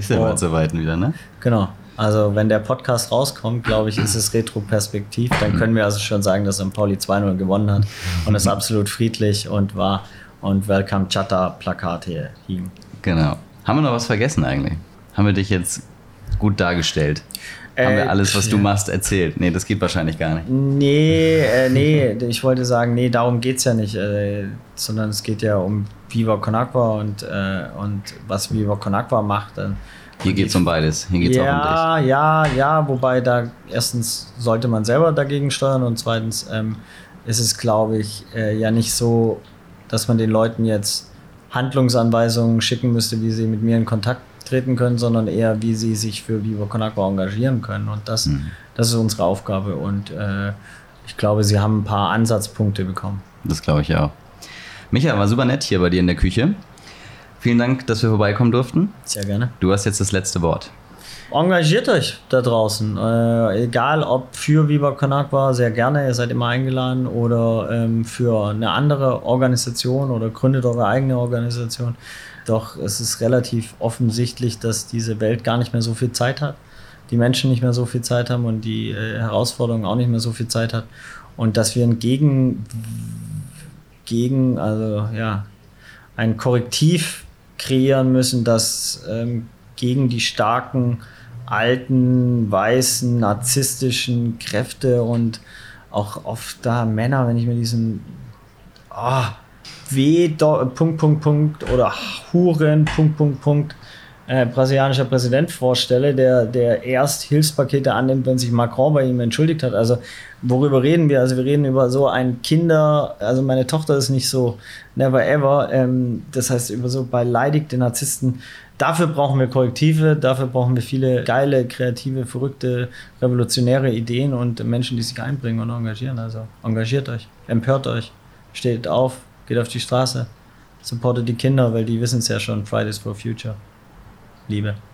Speaker 2: Ist ja bald soweit wieder, ne?
Speaker 1: Genau. Also wenn der Podcast rauskommt, glaube ich, ist es retroperspektiv. Dann können wir also schon sagen, dass St. Pauli 2-0 gewonnen hat und es absolut friedlich und war und Welcome Chatter Plakat hier hing.
Speaker 2: Genau. Haben wir noch was vergessen eigentlich? Haben wir dich jetzt gut dargestellt? Äh, Haben wir alles, was du machst, erzählt? Nee, das geht wahrscheinlich gar nicht.
Speaker 1: Nee, äh, nee, ich wollte sagen, nee, darum geht es ja nicht, äh, sondern es geht ja um Viva Con Agua und, äh, und was Viva Con Agua macht.
Speaker 2: Hier geht es um beides. Hier geht's
Speaker 1: ja,
Speaker 2: auch
Speaker 1: um dich. Ja, ja, wobei da erstens sollte man selber dagegen steuern und zweitens ähm, ist es, glaube ich, äh, ja nicht so, dass man den Leuten jetzt Handlungsanweisungen schicken müsste, wie sie mit mir in Kontakt treten können, sondern eher, wie sie sich für Viva Con Agua engagieren können. Und das, mhm. das ist unsere Aufgabe. Und äh, ich glaube, sie haben ein paar Ansatzpunkte bekommen.
Speaker 2: Das glaube ich auch. Micha, war super nett hier bei dir in der Küche. Vielen Dank, dass wir vorbeikommen durften.
Speaker 1: Sehr gerne.
Speaker 2: Du hast jetzt das letzte Wort.
Speaker 1: Engagiert euch da draußen. Äh, egal ob für Viva Con Agua, sehr gerne, ihr seid immer eingeladen, oder ähm, für eine andere Organisation oder gründet eure eigene Organisation. Doch es ist relativ offensichtlich, dass diese Welt gar nicht mehr so viel Zeit hat, die Menschen nicht mehr so viel Zeit haben und die äh, Herausforderungen auch nicht mehr so viel Zeit hat. Und dass wir ein Gegen, gegen also ja, ein Korrektiv kreieren müssen, das ähm, gegen die starken, alten, weißen, narzisstischen Kräfte und auch oft da Männer, wenn ich mir diesen oh, W, Punkt, Punkt, Punkt oder Huren, Punkt, Punkt, Punkt, äh, brasilianischer Präsident vorstelle, der, der erst Hilfspakete annimmt, wenn sich Macron bei ihm entschuldigt hat. Also worüber reden wir? Also wir reden über so ein Kinder, also meine Tochter ist nicht so never ever, ähm, das heißt über so beleidigte Narzissten. Dafür brauchen wir Korrektive, dafür brauchen wir viele geile, kreative, verrückte, revolutionäre Ideen und Menschen, die sich einbringen und engagieren. Also engagiert euch, empört euch, steht auf, geht auf die Straße, supportet die Kinder, weil die wissen es ja schon, Fridays for Future. Liebe.